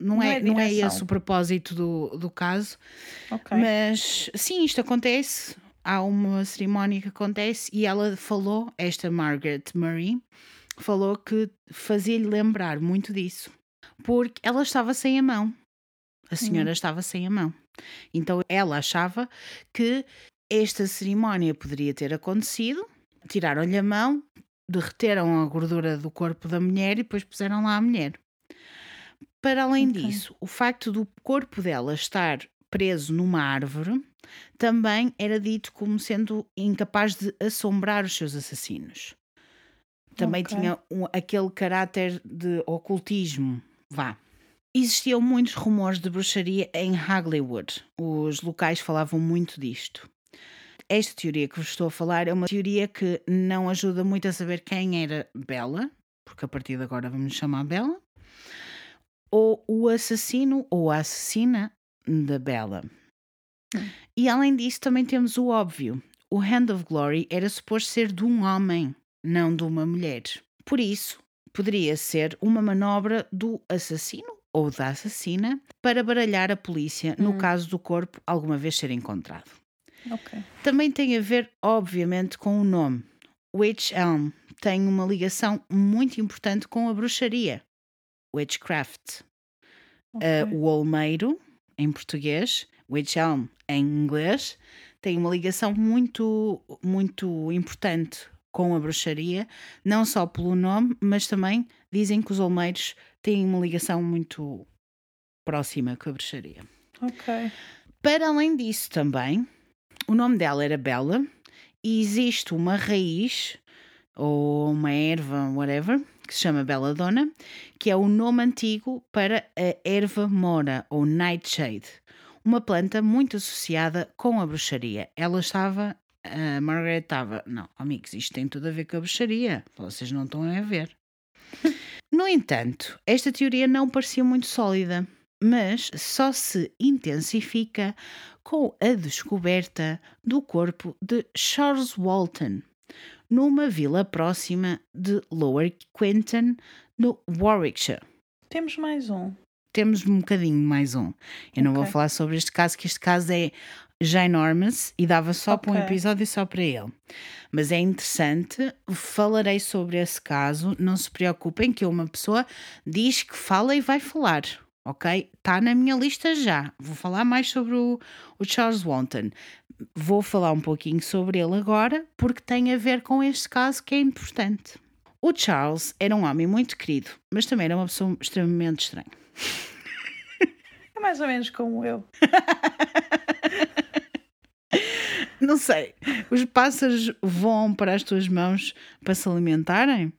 B: Não,
A: Hum. Não
B: é,
A: é
B: não é esse o propósito do, do caso.
A: Ok.
B: Mas sim, isto acontece. Há uma cerimónia que acontece e ela falou, esta Margaret Murray, falou que fazia-lhe lembrar muito disso. Porque ela estava sem a mão. A senhora estava sem a mão. Então ela achava que esta cerimónia poderia ter acontecido, tiraram-lhe a mão, derreteram a gordura do corpo da mulher e depois puseram lá a mulher. Para além
A: Ok.
B: disso, o facto do corpo dela estar preso numa árvore também era dito como sendo incapaz de assombrar os seus assassinos. Também
A: Ok.
B: tinha um- aquele caráter de ocultismo. Vá. Existiam muitos rumores de bruxaria em Hagleywood. Os locais falavam muito disto. Esta teoria que vos estou a falar é uma teoria que não ajuda muito a saber quem era Bella, porque a partir de agora vamos chamar Bella, ou o assassino ou a assassina da Bella.
A: Hum.
B: E além disso, também temos o óbvio: o Hand of Glory era suposto ser de um homem, não de uma mulher. Por isso, poderia ser uma manobra do assassino ou da assassina para baralhar a polícia no
A: Hum.
B: caso do corpo alguma vez ser encontrado.
A: Ok.
B: Também tem a ver, obviamente, com o nome. Witch Elm tem uma ligação muito importante com a bruxaria. Witchcraft. Uh,
A: ok.
B: o Olmeiro, em português, Witch Elm, em inglês, tem uma ligação muito, muito importante com a bruxaria, não só pelo nome, mas também dizem que os Olmeiros têm uma ligação muito próxima com a bruxaria.
A: Ok.
B: Para além disso, também, o nome dela era Bella e existe uma raiz ou uma erva, whatever, que se chama Belladonna, que é o nome antigo para a erva mora ou nightshade, uma planta muito associada com a bruxaria. Ela estava, a Margaret estava, não, amigos, isto tem tudo a ver com a bruxaria, vocês não estão a ver. *laughs* No entanto, esta teoria não parecia muito sólida, mas só se intensifica com a descoberta do corpo de Charles Walton, numa vila próxima de Lower Quinton, no Warwickshire.
A: Temos mais um.
B: Temos um bocadinho mais um. Eu não vou falar sobre este caso, que este caso é já enormous e dava só para um episódio só para ele. Mas é interessante, falarei sobre esse caso. Não se preocupem que uma pessoa diz que fala e vai falar. Ok? Está na minha lista já. Vou falar mais sobre o, o Charles Wanton. Vou falar um pouquinho sobre ele agora, porque tem a ver com este caso que é importante. O Charles era um homem muito querido, mas também era uma pessoa extremamente estranha.
A: É mais ou menos como eu. *laughs*
B: Não sei. Os pássaros voam para as tuas mãos para se alimentarem?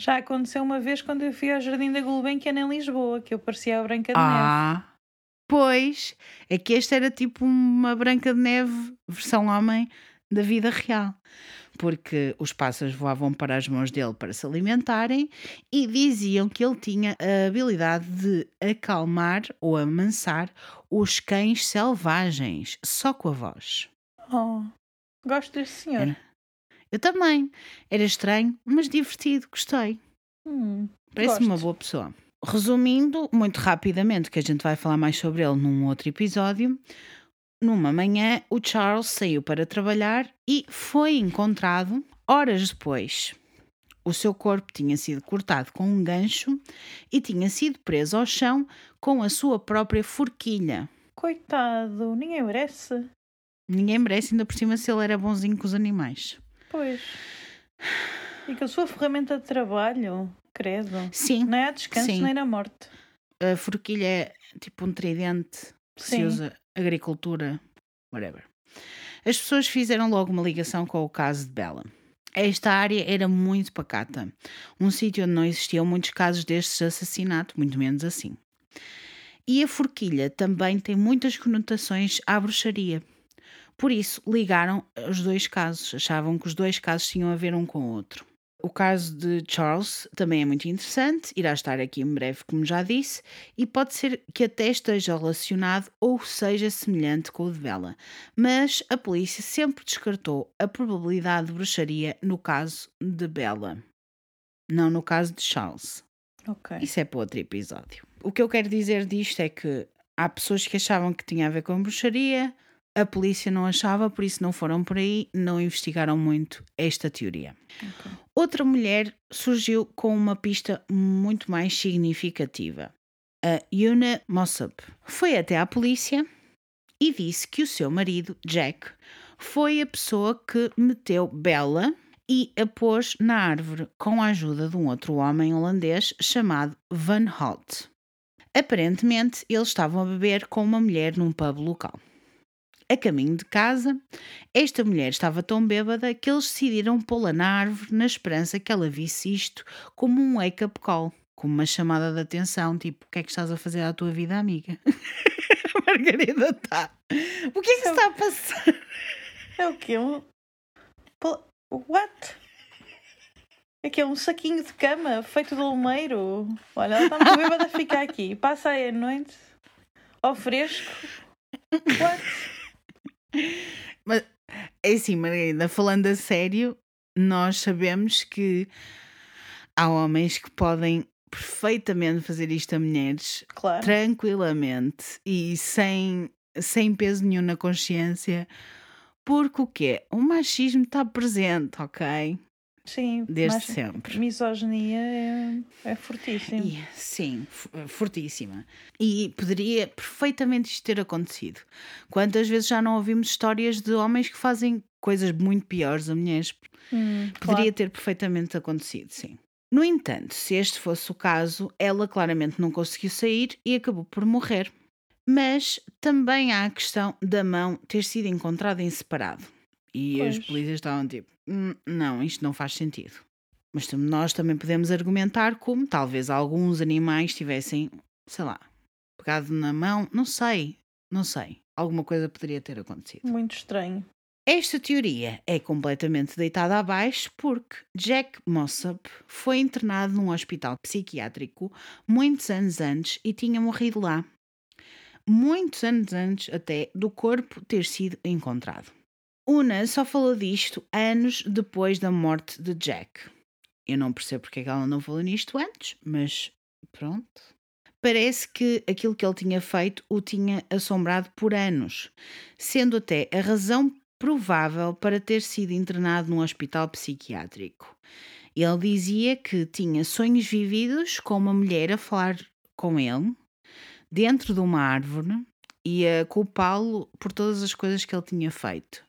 A: Já aconteceu uma vez quando eu fui ao Jardim da Gulbenkian em Lisboa, que eu parecia a Branca de Neve.
B: Ah, pois. É que este era tipo uma Branca de Neve versão homem da vida real. Porque os pássaros voavam para as mãos dele para se alimentarem e diziam que ele tinha a habilidade de acalmar ou amansar os cães selvagens, só com a voz.
A: Oh, gosto deste senhor.
B: Era. Eu também. Era estranho, mas divertido, gostei.
A: Hum,
B: Parece-me uma boa pessoa. Resumindo, muito rapidamente, que a gente vai falar mais sobre ele num outro episódio. Numa manhã, o Charles saiu para trabalhar e foi encontrado horas depois. O seu corpo tinha sido cortado com um gancho e tinha sido preso ao chão com a sua própria forquilha.
A: Coitado, ninguém merece.
B: Ninguém merece, ainda por cima, se ele era bonzinho com os animais.
A: Pois. E com a sua ferramenta de trabalho, credo.
B: Sim,
A: Não é a descanso
B: Sim.
A: nem na morte.
B: a forquilha é tipo um tridente que se
A: Sim.
B: usa agricultura, whatever. As pessoas fizeram logo uma ligação com o caso de Bella. Esta área era muito pacata, um sítio onde não existiam muitos casos destes de assassinato, muito menos assim. E a forquilha também tem muitas conotações à bruxaria. Por isso, ligaram os dois casos, achavam que os dois casos tinham a ver um com o outro. O caso de Charles também é muito interessante, irá estar aqui em breve, como já disse, e pode ser que até esteja relacionado ou seja semelhante com o de Bella. Mas a polícia sempre descartou a probabilidade de bruxaria no caso de Bella, não no caso de Charles.
A: Ok.
B: Isso é para outro episódio. O que eu quero dizer disto é que há pessoas que achavam que tinha a ver com bruxaria, a polícia não achava, por isso não foram por aí, não investigaram muito esta teoria.
A: Ok.
B: Outra mulher surgiu com uma pista muito mais significativa. A Yuna Mossop foi até à polícia e disse que o seu marido, Jack, foi a pessoa que meteu Bella e a pôs na árvore com a ajuda de um outro homem holandês chamado Van Hout. Aparentemente, eles estavam a beber com uma mulher num pub local. A caminho de casa, esta mulher estava tão bêbada que eles decidiram pô-la na árvore na esperança que ela visse isto como um wake-up call, como uma chamada de atenção, tipo, o que é que estás a fazer à tua vida, amiga? a *laughs* Margarida está. O que é que se está a passar?
A: É o quê? Um... What? É que é um saquinho de cama feito de almeiro. Olha, ela está muito bêbada a ficar aqui. Passa aí a noite ao fresco. What?
B: É assim, Margarida, falando a sério, nós sabemos que há homens que podem perfeitamente fazer isto a mulheres
A: Claro.
B: tranquilamente e sem, sem peso nenhum na consciência, porque o quê? O machismo está presente, ok?
A: Sim.
B: Desde sempre.
A: Misoginia é, é fortíssimo.
B: E, sim, fortíssima. E poderia perfeitamente isto ter acontecido. Quantas vezes já não ouvimos histórias de homens que fazem coisas muito piores a mulheres?
A: Hum,
B: Poderia
A: claro.
B: ter perfeitamente acontecido, sim. No entanto, se este fosse o caso, ela claramente não conseguiu sair e acabou por morrer. Mas também há a questão da mão ter sido encontrada em separado. E as
A: Pois.
B: polícias estavam tipo: "Hum, não, isto não faz sentido. Mas nós também podemos argumentar como talvez alguns animais tivessem, sei lá, pegado na mão, não sei, não sei. Alguma coisa poderia ter acontecido.
A: Muito estranho.
B: Esta teoria é completamente deitada abaixo porque Jack Mossop foi internado num hospital psiquiátrico muitos anos antes e tinha morrido lá. Muitos anos antes até do corpo ter sido encontrado. Una só falou disto anos depois da morte de Jack. Eu não percebo porque é que ela não falou nisto antes, mas pronto. Parece que aquilo que ele tinha feito o tinha assombrado por anos, sendo até a razão provável para ter sido internado num hospital psiquiátrico. Ele dizia que tinha sonhos vividos com uma mulher a falar com ele dentro de uma árvore e a culpá-lo por todas as coisas que ele tinha feito.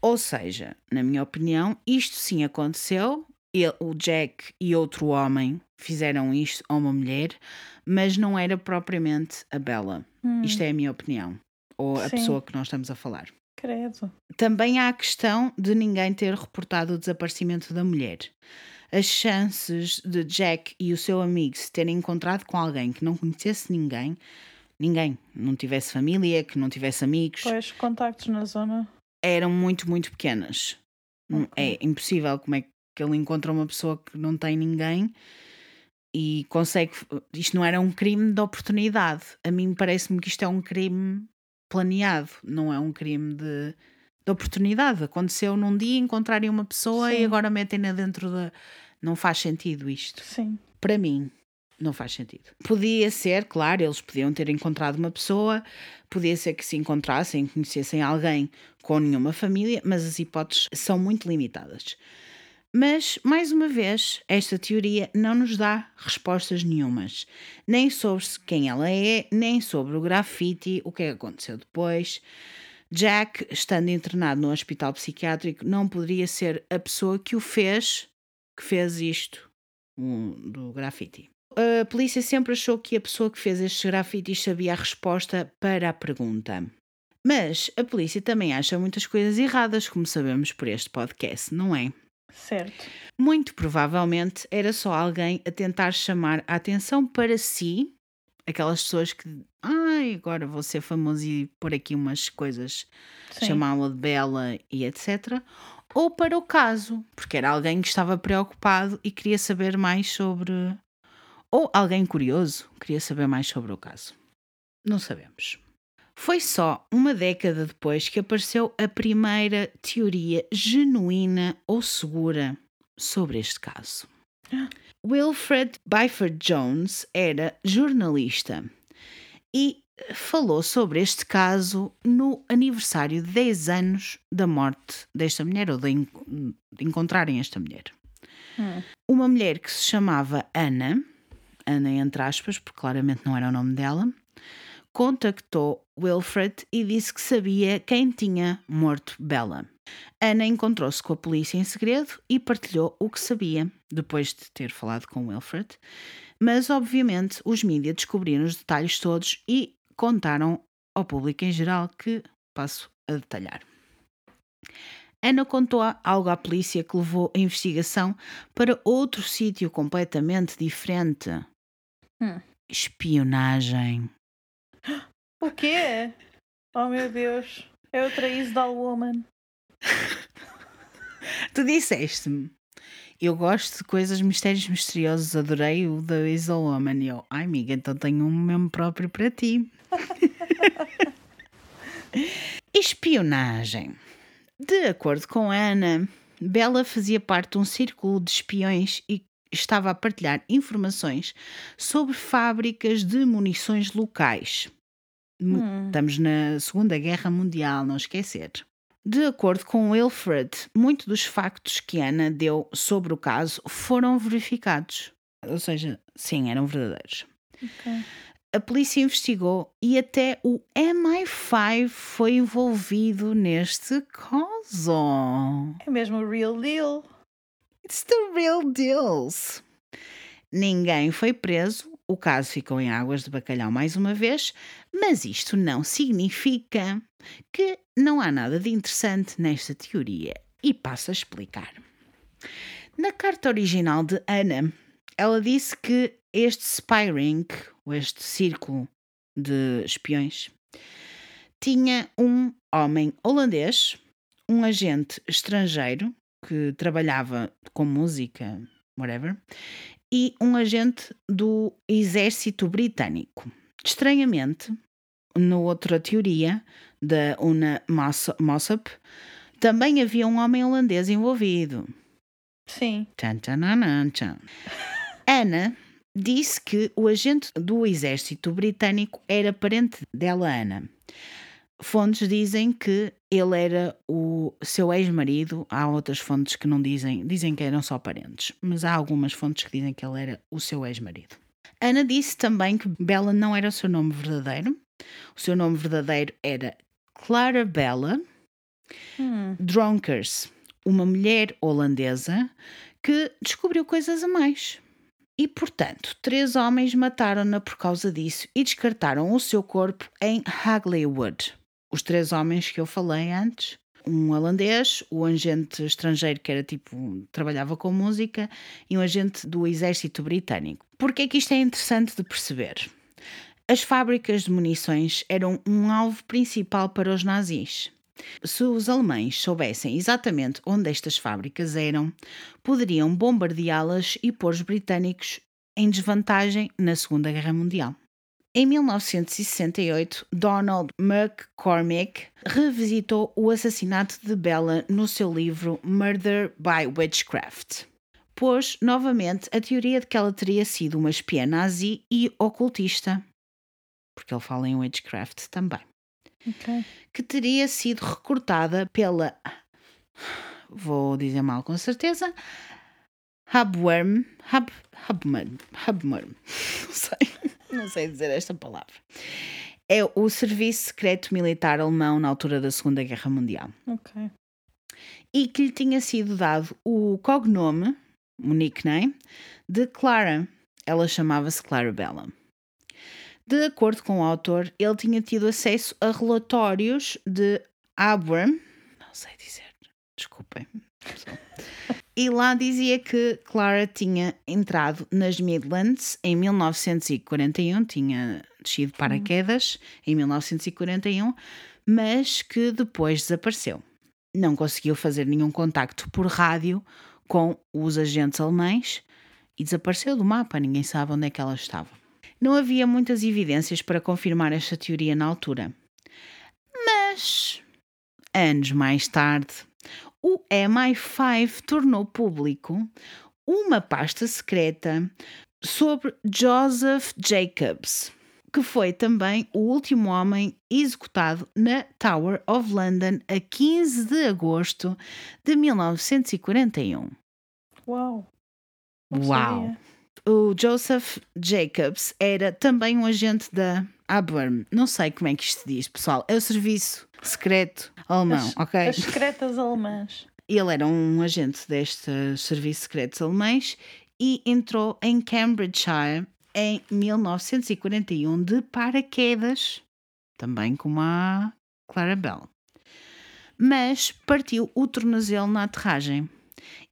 B: Ou seja, na minha opinião, isto sim aconteceu. Ele, o Jack e outro homem fizeram isto a uma mulher, mas não era propriamente a Bella.
A: Hum,
B: Isto é a minha opinião. Ou a
A: Sim.
B: pessoa que nós estamos a falar.
A: Credo.
B: Também há a questão de ninguém ter reportado o desaparecimento da mulher. As chances de Jack e o seu amigo se terem encontrado com alguém que não conhecesse ninguém, ninguém, não tivesse família, que não tivesse amigos,
A: Pois, contactos na zona.
B: eram muito, muito pequenas. Não-
A: Ok.
B: É impossível como é que ele encontra uma pessoa que não tem ninguém e consegue. Isto não era um crime de oportunidade. A mim parece-me que isto é um crime planeado, não é um crime de, de oportunidade. Aconteceu num dia encontrarem uma pessoa e
A: Sim.
B: agora metem-na dentro da. Não faz sentido isto.
A: Sim.
B: Para mim, não faz sentido. Podia ser, claro, eles podiam ter encontrado uma pessoa, podia ser que se encontrassem, conhecessem alguém com nenhuma família, mas as hipóteses são muito limitadas. Mas, mais uma vez, esta teoria não nos dá respostas nenhumas, nem sobre quem ela é, nem sobre o grafite, o que é que aconteceu depois. Jack, estando internado no hospital psiquiátrico, não poderia ser a pessoa que o fez, que fez isto um, do grafite. A polícia sempre achou que a pessoa que fez estes grafites sabia a resposta para a pergunta. Mas a polícia também acha muitas coisas erradas, como sabemos por este podcast, não é?
A: Certo.
B: Muito provavelmente era só alguém a tentar chamar a atenção para si, aquelas pessoas que, ai, agora vou ser famoso e pôr aqui umas coisas, chamá-la de bela e etc. Ou para o caso, porque era alguém que estava preocupado e queria saber mais sobre. Ou alguém curioso queria saber mais sobre o caso. Não sabemos. Foi só uma década depois que apareceu a primeira teoria genuína ou segura sobre este caso. Wilfred Byford Jones era jornalista e falou sobre este caso no aniversário de 10 anos da morte desta mulher, ou de encontrarem esta mulher.
A: Hum.
B: Uma mulher que se chamava Ana, Ana entre aspas, porque claramente não era o nome dela, contactou Wilfred e disse que sabia quem tinha morto Bella. Ana encontrou-se com a polícia em segredo e partilhou o que sabia, depois de ter falado com Wilfred. Mas, obviamente, os mídias descobriram os detalhes todos e contaram ao público em geral que passo a detalhar. Ana contou algo à polícia que levou a investigação para outro sítio completamente diferente.
A: Hum.
B: Espionagem. *gasps*
A: O quê? Oh meu Deus. É o Traíso da Woman. *laughs*
B: Tu disseste-me. Eu gosto de coisas mistérios misteriosos. Adorei o da Weasel Woman. E eu, ai amiga, então tenho um mesmo próprio para ti. *laughs* Espionagem. De acordo com a Ana, Bella fazia parte de um círculo de espiões e estava a partilhar informações sobre fábricas de munições locais.
A: Hum.
B: Estamos na Segunda Guerra Mundial, não esquecer. De acordo com Wilfred, muitos dos factos que Ana deu sobre o caso foram verificados. Ou seja, sim, eram verdadeiros.
A: Ok.
B: A polícia investigou e até o MI5 foi envolvido neste caso.
A: É mesmo o real deal.
B: It's the real deals. Ninguém foi preso, o caso ficou em águas de bacalhau mais uma vez, mas isto não significa que não há nada de interessante nesta teoria. E passo a explicar. Na carta original de Ana, ela disse que este spy ring, ou este círculo de espiões, tinha um homem holandês, um agente estrangeiro que trabalhava com música, whatever, e um agente do exército britânico. Estranhamente, na outra teoria da Una Moss- Mossop, Também havia um homem holandês envolvido.
A: Sim.
B: Tchan, tchan, tchan. *laughs* Ana disse que o agente do exército britânico era parente dela, Ana. Fontes dizem que ele era o seu ex-marido. Há outras fontes que não dizem, dizem que eram só parentes, mas há algumas fontes que dizem que ele era o seu ex-marido. Ana disse também que Bella não era o seu nome verdadeiro. O seu nome verdadeiro era Clara Bella
A: Hum.
B: Dronkers, uma mulher holandesa que descobriu coisas a mais. E, portanto, três homens mataram-na por causa disso e descartaram o seu corpo em Hagleywood. Os três homens que eu falei antes, um holandês, o agente estrangeiro que era tipo, trabalhava com música e um agente do exército britânico. Porquê é que isto é interessante de perceber? As fábricas de munições eram um alvo principal para os nazis. Se os alemães soubessem exatamente onde estas fábricas eram, poderiam bombardeá-las e pôr os britânicos em desvantagem na Segunda Guerra Mundial. Em 1968, Donald McCormick revisitou o assassinato de Bella no seu livro Murder by Witchcraft. Pôs novamente a teoria de que ela teria sido uma espiã nazi e ocultista, porque ele fala em witchcraft também
A: Ok.
B: que teria sido recrutada pela. Vou dizer mal com certeza. Hubworm. Hub, Hubman. Hubworm. *laughs* Não sei. Não sei dizer esta palavra. É o serviço secreto militar alemão na altura da Segunda Guerra Mundial.
A: Ok.
B: E que lhe tinha sido dado o cognome, o nickname, de Clara. Ela chamava-se Clara Bella. De acordo com o autor, ele tinha tido acesso a relatórios de Abram, não sei dizer, desculpem. *laughs* E lá dizia que Clara tinha entrado nas Midlands em 1941, tinha descido paraquedas em 1941, mas que depois desapareceu. Não conseguiu fazer nenhum contacto por rádio com os agentes alemães e desapareceu do mapa, ninguém sabe onde é que ela estava. Não havia muitas evidências para confirmar esta teoria na altura. Mas, anos mais tarde, o MI5 tornou público uma pasta secreta sobre Joseph Jacobs, que foi também o último homem executado na Tower of London a 15 de agosto de 1941.
A: Uau. Não
B: Uau!
A: sabia.
B: O Joseph Jacobs era também um agente da Abram. Não sei como é que isto se diz, pessoal. É o serviço secreto alemão,
A: As-
B: ok?
A: As secretas alemãs.
B: Ele era um agente destes serviços secretos alemães e entrou em Cambridgeshire em 1941 de paraquedas, também como a Clara Bell. Mas partiu o tornozelo na aterragem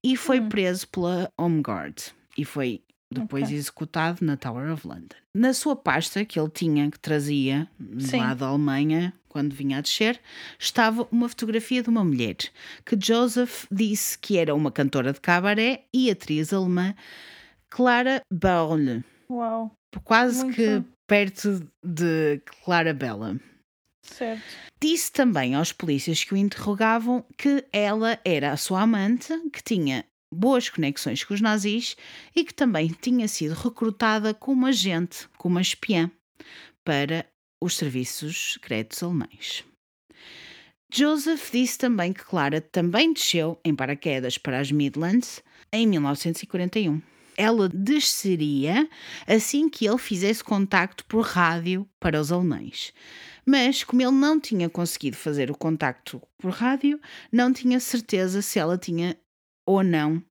B: e foi
A: Hum.
B: preso pela Home Guard e foi depois
A: Ok.
B: executado na Tower of London. Na sua pasta que ele tinha, que trazia
A: Sim.
B: lá da Alemanha, quando vinha a descer, estava uma fotografia de uma mulher que Joseph disse que era uma cantora de cabaré e atriz alemã, Clara Bauer,
A: Uau.
B: quase
A: Muito
B: que perto de Clara Bella.
A: Certo.
B: Disse também aos polícias que o interrogavam que ela era a sua amante, que tinha boas conexões com os nazis e que também tinha sido recrutada como agente, como espiã, para os serviços secretos alemães. Joseph disse também que Clara também desceu em paraquedas para as Midlands em 1941. Ela desceria assim que ele fizesse contacto por rádio para os alemães. Mas, como ele não tinha conseguido fazer o contacto por rádio, não tinha certeza se ela tinha ou não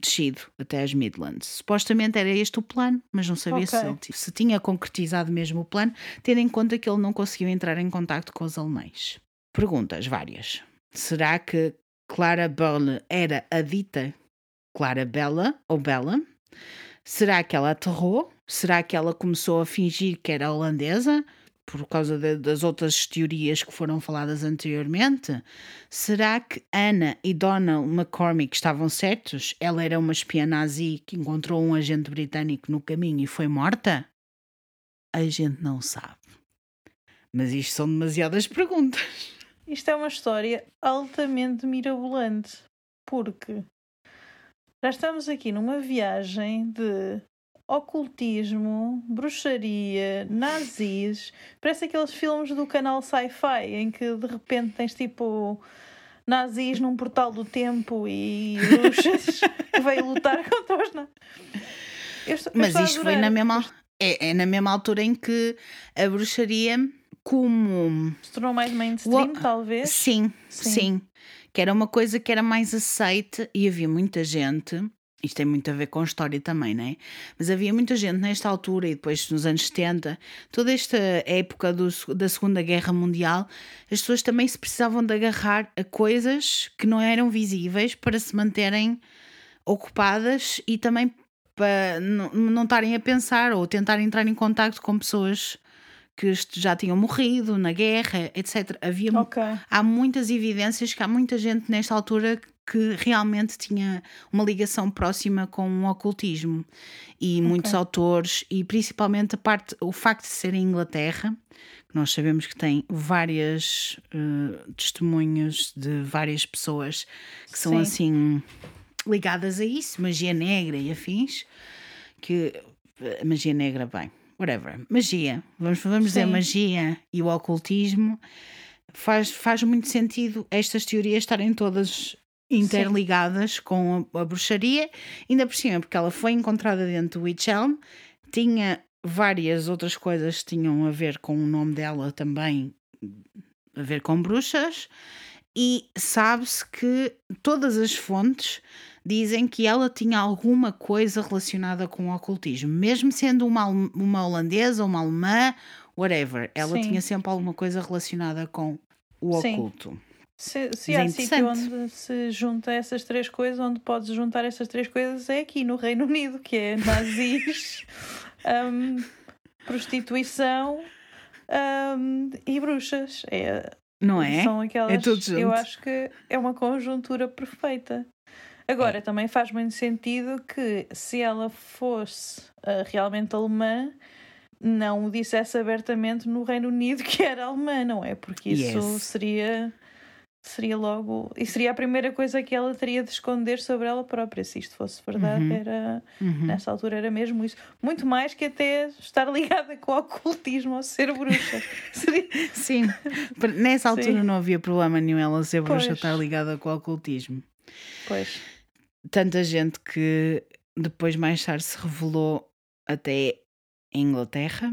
B: descido até as Midlands. Supostamente era este o plano, mas não sabia se,
A: Ok.
B: ele se tinha concretizado mesmo o plano, tendo em conta que ele não conseguiu entrar em contacto com os alemães. Perguntas várias. Será que Clara Belle era a dita Clara Bella ou Bella? Será que ela aterrou? Será que ela começou a fingir que era holandesa? Por causa de- das outras teorias que foram faladas anteriormente? Será que Anna e Donald McCormick estavam certos? Ela era uma espiã nazi que encontrou um agente britânico no caminho e foi morta? A gente não sabe. Mas isto são demasiadas perguntas.
A: isto é uma história altamente mirabolante. Porque já estamos aqui numa viagem de ocultismo, bruxaria, nazis. Parece aqueles filmes do canal Sci-Fi em que de repente tens tipo nazis num portal do tempo e bruxas *laughs* que veio lutar contra os nazis. Estou-
B: Mas
A: estou
B: isto foi na mesma, é, é na mesma altura em que a bruxaria, como.
A: Se tornou mais mainstream, talvez.
B: Sim,
A: Sim.
B: sim, Que era uma coisa que era mais aceite e havia muita gente. Isto tem muito a ver com história também, não é? Mas havia muita gente nesta altura e depois nos anos 70, toda esta época do- da Segunda Guerra Mundial, as pessoas também se precisavam de agarrar a coisas que não eram visíveis para se manterem ocupadas e também para não estarem a pensar ou tentar entrar em contacto com pessoas que já tinham morrido na guerra, etc. Havia mu-
A: Ok.
B: há muitas evidências que há muita gente nesta altura que realmente tinha uma ligação próxima com o ocultismo e muitos autores e principalmente a parte o facto de ser em Inglaterra que nós sabemos que tem várias eh, testemunhas de várias pessoas que são
A: Sim.
B: assim ligadas a isso magia negra e afins que eh, magia negra bem whatever. Magia. Vamos vamos dizer
A: Sim.
B: magia e o ocultismo. Faz, faz muito sentido estas teorias estarem todas interligadas com a, a bruxaria, ainda por cima, porque ela foi encontrada dentro do Witch Elm, tinha várias outras coisas que tinham a ver com o nome dela também, a ver com bruxas, e sabe-se que todas as fontes dizem que ela tinha alguma coisa relacionada com o ocultismo, mesmo sendo uma, uma holandesa, uma alemã, whatever, ela
A: Sim.
B: tinha sempre alguma coisa relacionada com o
A: Sim.
B: oculto.
A: Se, se
B: é
A: há sítio onde se junta essas três coisas, onde podes juntar essas três coisas, é aqui no Reino Unido, que é nazis, *laughs* hum, prostituição hum, e bruxas. É,
B: Não é?
A: São aquelas.
B: tudo junto.
A: Eu acho que é uma conjuntura perfeita.
B: É.
A: Agora, também faz muito sentido que se ela fosse ah, realmente alemã, não o dissesse abertamente no Reino Unido que era alemã, não é? Porque isso
B: Yes.
A: seria. Seria logo. E seria a primeira coisa que ela teria de esconder sobre ela própria. Se isto fosse verdade,
B: Uhum.
A: era.
B: Uhum.
A: Nessa altura era mesmo isso. Muito mais que até estar ligada com o ocultismo ou ser bruxa. Seria- *laughs*
B: Sim, nessa altura
A: Sim.
B: não havia problema nenhum ela ser bruxa
A: Pois.
B: estar ligada com o ocultismo.
A: Pois.
B: Tanta gente que depois mais tarde se revelou até em Inglaterra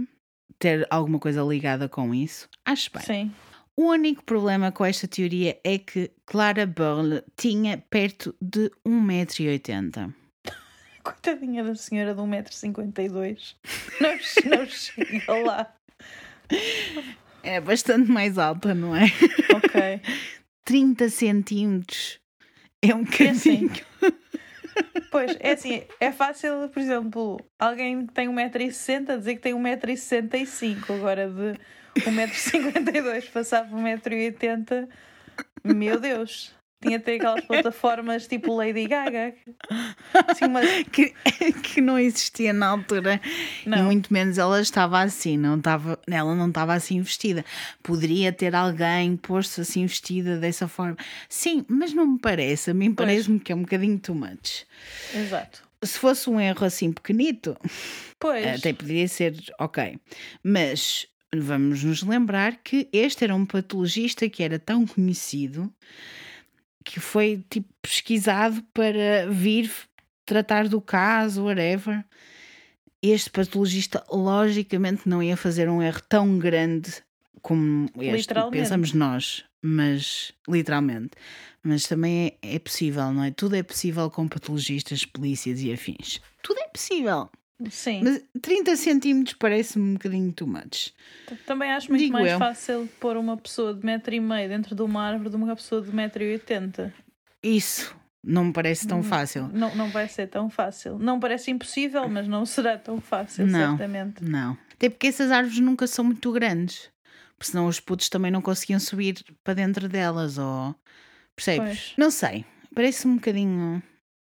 B: ter alguma coisa ligada com isso. Acho bem.
A: Sim.
B: O único problema com esta teoria é que Clara Burle tinha perto de 1,80m. *laughs*
A: Coitadinha da senhora de 1,52m. Não, não *laughs* chega lá.
B: É bastante mais alta, não é?
A: Ok. *laughs*
B: 30 centímetros. É um
A: É assim.
B: bocadinho. *laughs*
A: Pois, é assim, é fácil, por exemplo, alguém que tem 1,60m dizer que tem 1,65m. Agora de 1,52m passar para 1,80m, meu Deus. Tinha ter aquelas plataformas tipo Lady Gaga. Assim, *laughs*
B: que, que não existia na altura. E
A: Não.
B: muito menos ela estava assim, não estava, ela não estava assim vestida. Poderia ter alguém posto assim vestida dessa forma. Sim, mas não me parece. A mim parece-me que é um bocadinho too much.
A: Exato.
B: Se fosse um erro assim pequenito,
A: Pois.
B: até poderia ser ok. Mas vamos nos lembrar que este era um patologista que era tão conhecido que foi tipo pesquisado para vir tratar do caso, whatever. Este patologista logicamente não ia fazer um erro tão grande como este, pensamos nós, mas literalmente. Mas também é, é possível, não é? Tudo é possível com patologistas, polícias e afins. Tudo é possível.
A: Sim.
B: Mas 30 centímetros parece-me um bocadinho too much.
A: Também acho muito
B: Digo
A: mais
B: eu.
A: fácil pôr uma pessoa de metro e meio dentro de uma árvore do que uma pessoa de metro e oitenta.
B: Isso não me parece
A: Hum.
B: tão fácil.
A: Não, não vai ser tão fácil. Não parece impossível, mas não será tão fácil,
B: Não.
A: certamente.
B: Não. Até porque essas árvores nunca são muito grandes. Porque senão os putos também não conseguiam subir para dentro delas. Ou... Percebes?
A: Pois.
B: Não sei. Parece um bocadinho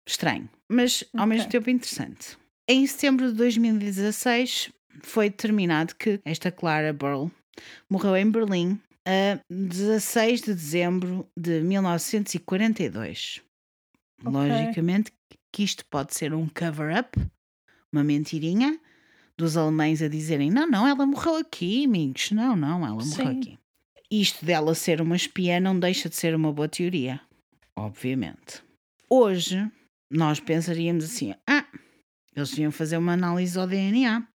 B: estranho. Mas ao
A: Ok.
B: mesmo tempo interessante. Em setembro de 2016 foi determinado que esta Clara Burl morreu em Berlim a 16 de dezembro de 1942.
A: Ok.
B: Logicamente que isto pode ser um cover-up, uma mentirinha, dos alemães a dizerem: não, não, ela morreu aqui, amigos. Não, não, ela morreu
A: Sim.
B: aqui. Isto dela ser uma espiã não deixa de ser uma boa teoria, obviamente. Hoje, nós pensaríamos assim: ah, eles deviam fazer uma análise ao DNA.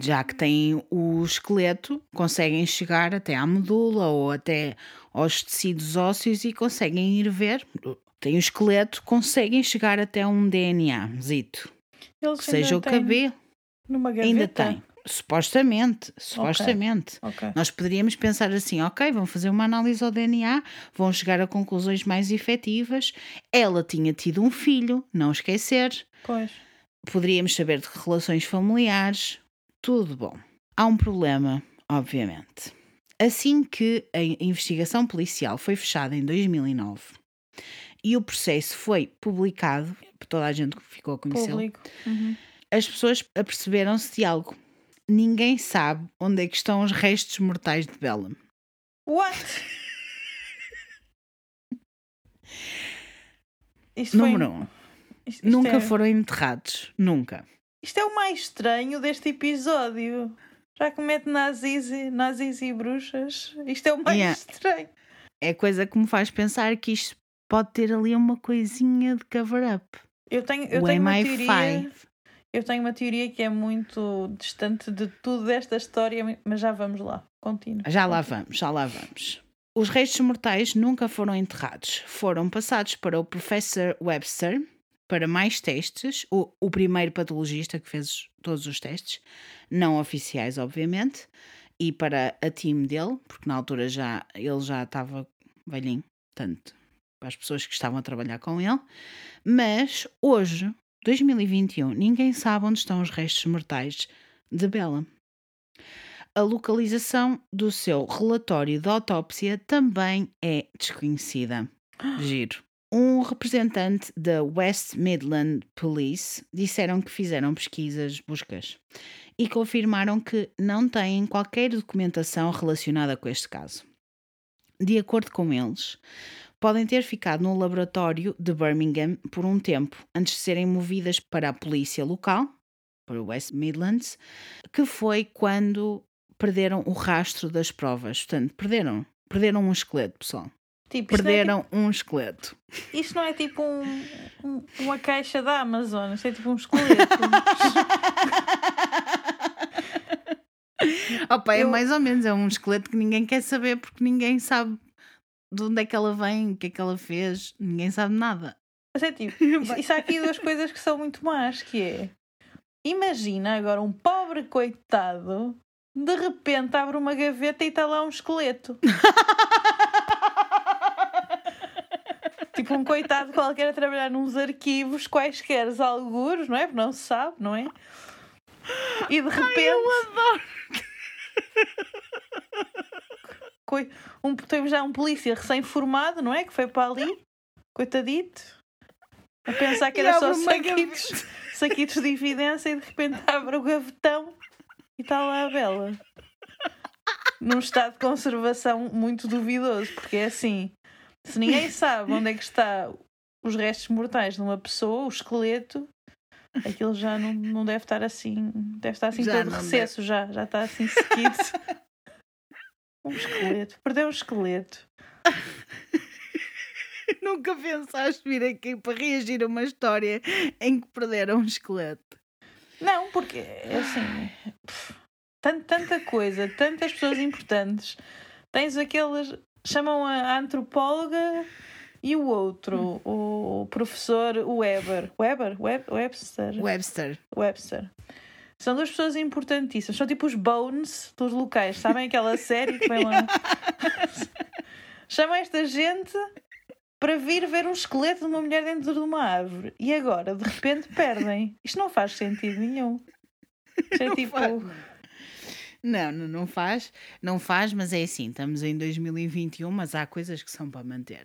B: Já que têm o esqueleto, conseguem chegar até à medula ou até aos tecidos ósseos e conseguem ir ver. Tem o esqueleto, conseguem chegar até um DNA, zito.
A: Eles
B: Que seja o
A: têm
B: cabelo.
A: Numa gaveta.
B: Ainda tem. Supostamente, supostamente.
A: Ok.
B: Nós poderíamos pensar assim, ok, vão fazer uma análise ao DNA, vão chegar a conclusões mais efetivas. Ela tinha tido um filho, não esquecer.
A: Pois.
B: Poderíamos saber de relações familiares. Tudo bom. Há um problema, obviamente. Assim que a investigação policial foi fechada em 2009 e o processo foi publicado, toda a gente ficou a
A: Público. Uhum.
B: as pessoas aperceberam-se de algo. Ninguém sabe onde é que estão os restos mortais de Bellum.
A: What? *laughs* Isto
B: Número um.
A: Isto- isto
B: Nunca
A: é-
B: foram enterrados. Nunca.
A: Isto é o mais estranho deste episódio. Já que mete nazis e, nazis e bruxas. Isto é o mais
B: Yeah.
A: estranho.
B: É coisa que me faz pensar que isto pode ter ali uma coisinha de cover-up.
A: Eu tenho, eu
B: O
A: tenho uma
B: MI5.
A: teoria. Eu tenho uma teoria que é muito distante de tudo desta história, mas já vamos lá. Continua.
B: Já lá vamos, já lá vamos. Os restos mortais nunca foram enterrados. Foram passados para o Professor Webster para mais testes. O, o primeiro patologista que fez todos os testes, não oficiais, obviamente, e para a team dele, porque na altura já ele já estava velhinho, portanto, para as pessoas que estavam a trabalhar com ele. Mas hoje, 2021, ninguém sabe onde estão os restos mortais de Bella. A localização do seu relatório de autópsia também é desconhecida. *gasps* Giro. Um representante da West Midland Police disseram que fizeram pesquisas, buscas, e confirmaram que não têm qualquer documentação relacionada com este caso. De acordo com eles, podem ter ficado no laboratório de Birmingham por um tempo antes de serem movidas para a polícia local, para o West Midlands, que foi quando perderam o rastro das provas. Portanto, perderam, perderam um esqueleto, pessoal.
A: Tipo, isto, não é
B: Perderam um esqueleto.
A: tipo- isto não é tipo um- um- uma caixa da Amazon, isto é tipo um esqueleto. *laughs*
B: Opa, é
A: Eu-
B: mais ou menos, é um esqueleto que ninguém quer saber porque ninguém sabe de onde é que ela vem, o que é que ela fez, ninguém sabe nada.
A: Mas é tipo, *laughs* isso, isso há aqui duas coisas que são muito más, que é imagina agora um pobre coitado de repente abre uma gaveta e está lá um esqueleto. *laughs* tipo *laughs* um coitado qualquer a trabalhar nos arquivos quaisquer alguros, não é? Porque não se sabe, não é? E de repente. Coi- um, temos já um polícia recém-formado, não é? Que foi para ali, coitadito, a pensar que era só saquitos, saquitos de evidência e de repente abre o gavetão e está lá a Bela. Num estado de conservação muito duvidoso, porque é assim: se ninguém sabe onde é que está os restos mortais de uma pessoa, o esqueleto, aquilo já não, não deve estar assim, deve estar assim
B: Já
A: todo recesso, já, já está assim sequido. Um esqueleto, perdeu um esqueleto. *laughs*
B: Nunca pensaste vir aqui para reagir a uma história em que perderam um esqueleto.
A: Não, porque é assim, pff, tan- tanta coisa, tantas pessoas importantes. Tens aqueles, chamam a, antropóloga e o outro, o professor Weber. Weber? Web, Webster?
B: Webster.
A: Webster. São duas pessoas importantíssimas. São tipo os Bones dos locais. Sabem aquela série que vem lá? *laughs* Chamam esta gente para vir ver um esqueleto de uma mulher dentro de uma árvore. E agora, de repente, perdem. Isto não faz sentido nenhum. Isto é tipo.
B: faz. Não, não, não faz. Não faz, mas é assim, estamos em 2021, mas há coisas que são para manter.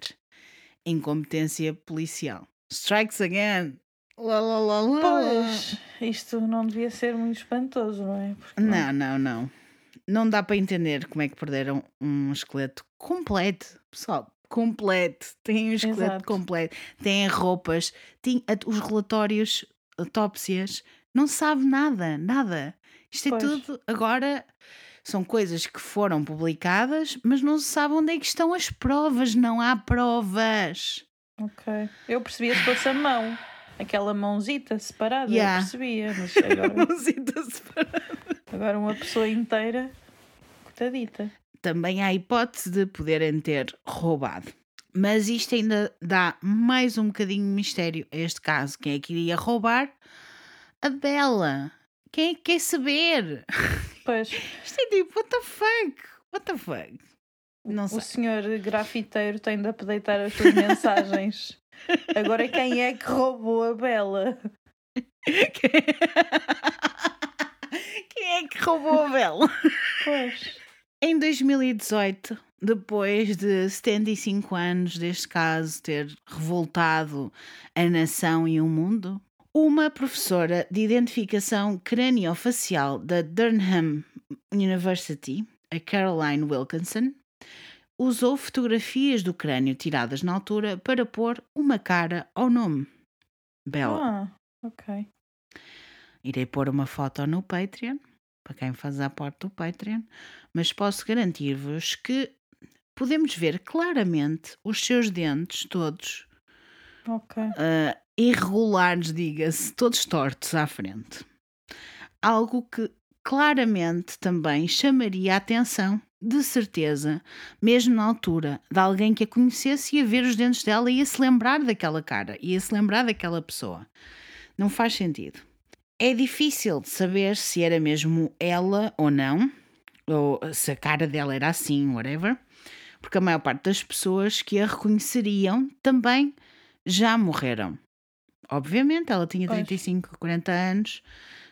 B: Incompetência policial. Strikes again. Lá, lá, lá, lá.
A: Pois, isto não devia ser muito espantoso, não é? Porque
B: Não, não, não. não dá para entender como é que perderam um esqueleto completo, pessoal. Completo, tem um esqueleto
A: Exato.
B: completo, tem roupas, tem os relatórios, autópsias, não sabe nada, nada. Isto é
A: Pois.
B: tudo agora são coisas que foram publicadas, mas não se sabe onde é que estão as provas, não há provas.
A: Ok. Eu percebia se fosse a mão. Aquela mãozita separada,
B: Yeah.
A: eu percebia. Mas *laughs* agora,
B: Mãozita separada.
A: agora uma pessoa inteira, coitadita.
B: também há a hipótese de poderem ter roubado. Mas isto ainda dá mais um bocadinho de mistério a este caso. Quem é que iria roubar? A Bela. Quem é que quer saber?
A: Pois, *laughs*
B: Isto é tipo, what the fuck? What the fuck? Não sei.
A: o senhor grafiteiro tem de updatar as suas mensagens. *laughs* Agora quem é que roubou a Bela? *laughs*
B: Quem é que roubou a Bela?
A: Pois.
B: Em 2018, depois de 75 anos deste caso ter revoltado a nação e o mundo, uma professora de identificação craniofacial da Durham University, a Caroline Wilkinson, usou fotografias do crânio tiradas na altura para pôr uma cara ao nome. Bella.
A: Ah, ok.
B: Irei pôr uma foto no Patreon, para quem faz a parte do Patreon, mas posso garantir-vos que podemos ver claramente os seus dentes todos
A: Ok.
B: ah, irregulares, diga-se, todos tortos à frente. Algo que claramente também chamaria a atenção, de certeza, mesmo na altura, de alguém que a conhecesse ia ver os dentes dela e ia se lembrar daquela cara, ia se lembrar daquela pessoa. Não faz sentido. É difícil de saber se era mesmo ela ou não, ou se a cara dela era assim, whatever, porque a maior parte das pessoas que a reconheceriam também já morreram. Obviamente, ela tinha
A: Pois.
B: 35, 40 anos,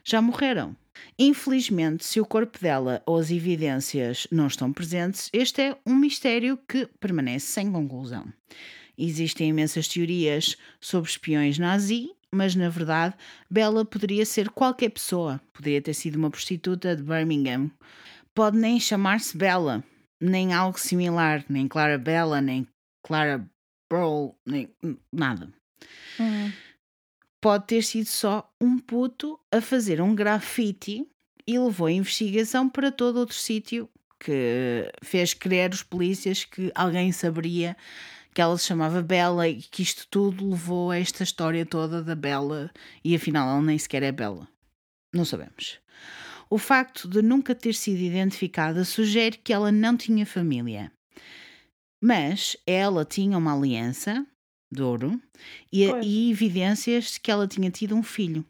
B: já morreram. Infelizmente, se o corpo dela ou as evidências não estão presentes, este é um mistério que permanece sem conclusão. Existem imensas teorias sobre espiões nazi, mas na verdade, Bella poderia ser qualquer pessoa. Poderia ter sido uma prostituta de Birmingham. Pode nem chamar-se Bella, nem algo similar, nem Clara Bella, nem Clara Nem nada.
A: Hum,
B: Pode ter sido só um puto a fazer um grafite e levou a investigação para todo outro sítio que fez crer os polícias que alguém saberia que ela se chamava Bella e que isto tudo levou a esta história toda da Bella e afinal ela nem sequer é Bella. Não sabemos. O facto de nunca ter sido identificada sugere que ela não tinha família. Mas ela tinha uma aliança de ouro e, e evidências de que ela tinha tido um filho.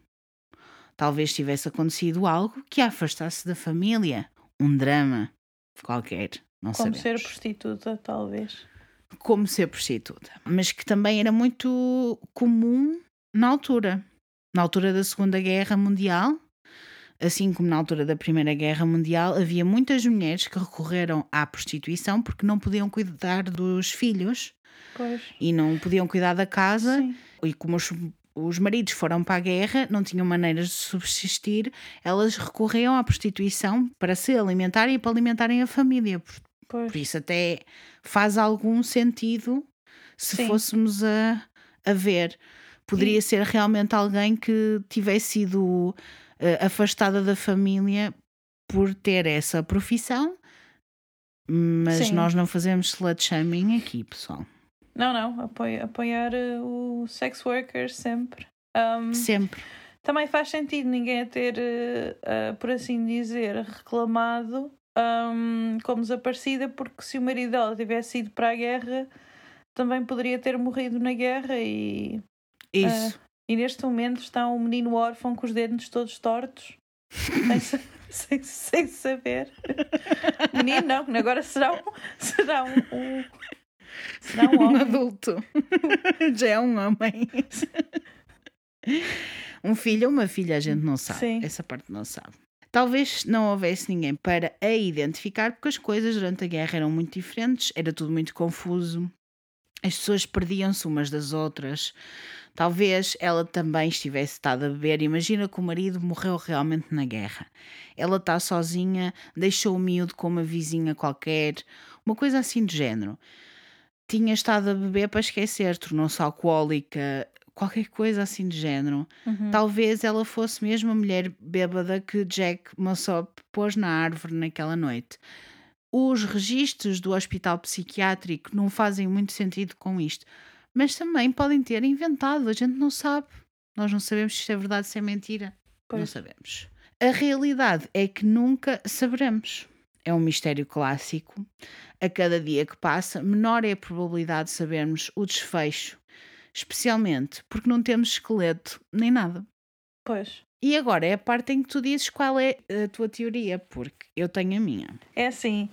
B: Talvez tivesse acontecido algo que a afastasse da família. Um drama qualquer. Não
A: como
B: sabemos
A: ser prostituta, talvez.
B: como ser prostituta, mas que também era muito comum na altura. Na altura da Segunda Guerra Mundial, assim como na altura da Primeira Guerra Mundial, havia muitas mulheres que recorreram à prostituição porque não podiam cuidar dos filhos
A: Pois.
B: e não podiam cuidar da casa.
A: Sim.
B: E como os, os maridos foram para a guerra, não tinham maneiras de subsistir, elas recorriam à prostituição para se alimentarem e para alimentarem a família. Por- por isso até faz algum sentido se
A: Sim.
B: fôssemos a, a ver. Poderia ser realmente alguém que tivesse sido afastada da família por ter essa profissão, mas
A: Sim.
B: nós não fazemos slut shaming aqui, pessoal.
A: Não, não. Apoio, apoiar eh, o sex worker sempre. Um,
B: Sempre.
A: também faz sentido ninguém a ter, eh, eh, por assim dizer, reclamado um, como desaparecida, porque se o marido dela tivesse ido para a guerra, também poderia ter morrido na guerra e,
B: Isso.
A: E neste momento está um menino órfão com os dedos todos tortos. *laughs* sem, sem, sem saber. Menino, não, agora será um. Será um, um- será um *laughs*
B: um adulto. *laughs* Já é um homem. um filho ou uma filha, a gente não sabe.
A: Sim.
B: Essa parte não sabe. Talvez não houvesse ninguém para a identificar, porque as coisas durante a guerra eram muito diferentes, era tudo muito confuso. As pessoas perdiam-se umas das outras Talvez ela também estivesse estado a beber. Imagina que o marido morreu realmente na guerra. Ela está sozinha, deixou o miúdo com uma vizinha qualquer, uma coisa assim do género. Tinha estado a beber para esquecer, tornou-se alcoólica, qualquer coisa assim do género.
A: Uhum.
B: Talvez ela fosse mesmo a mulher bêbada que Jack Mossop pôs na árvore naquela noite. Os registros do hospital psiquiátrico não fazem muito sentido com isto, mas também podem ter inventado, a gente não sabe. Nós não sabemos se isto é verdade, se é mentira. Não
A: Pois.
B: sabemos. A realidade é que nunca saberemos. É um mistério clássico. A cada dia que passa, menor é a probabilidade de sabermos o desfecho, especialmente porque não temos esqueleto nem nada.
A: Pois.
B: E agora é a parte em que tu dizes qual é a tua teoria, porque eu tenho a minha.
A: É assim,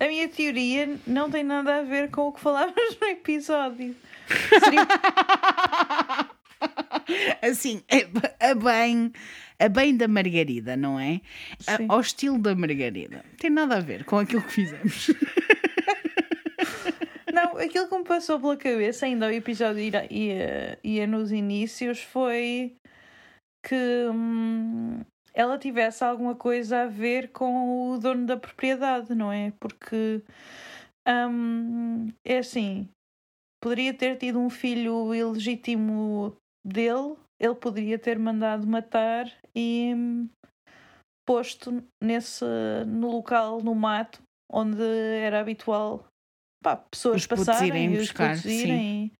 A: a minha teoria não tem nada a ver com o que falávamos no episódio. Seria- *laughs*
B: Assim, a a bem, a bem da Margarida, não é? A- ao estilo da Margarida. Tem nada a ver com aquilo que fizemos. *laughs*
A: Não, aquilo que me passou pela cabeça, ainda o episódio ia, ia, ia nos inícios, foi que hum, ela tivesse alguma coisa a ver com o dono da propriedade, não é? Porque hum, é assim, poderia ter tido um filho ilegítimo dele, ele poderia ter mandado matar e hum, posto nesse no local no mato onde era habitual pá, pessoas
B: Os
A: passarem e os
B: buscar,
A: putos irem.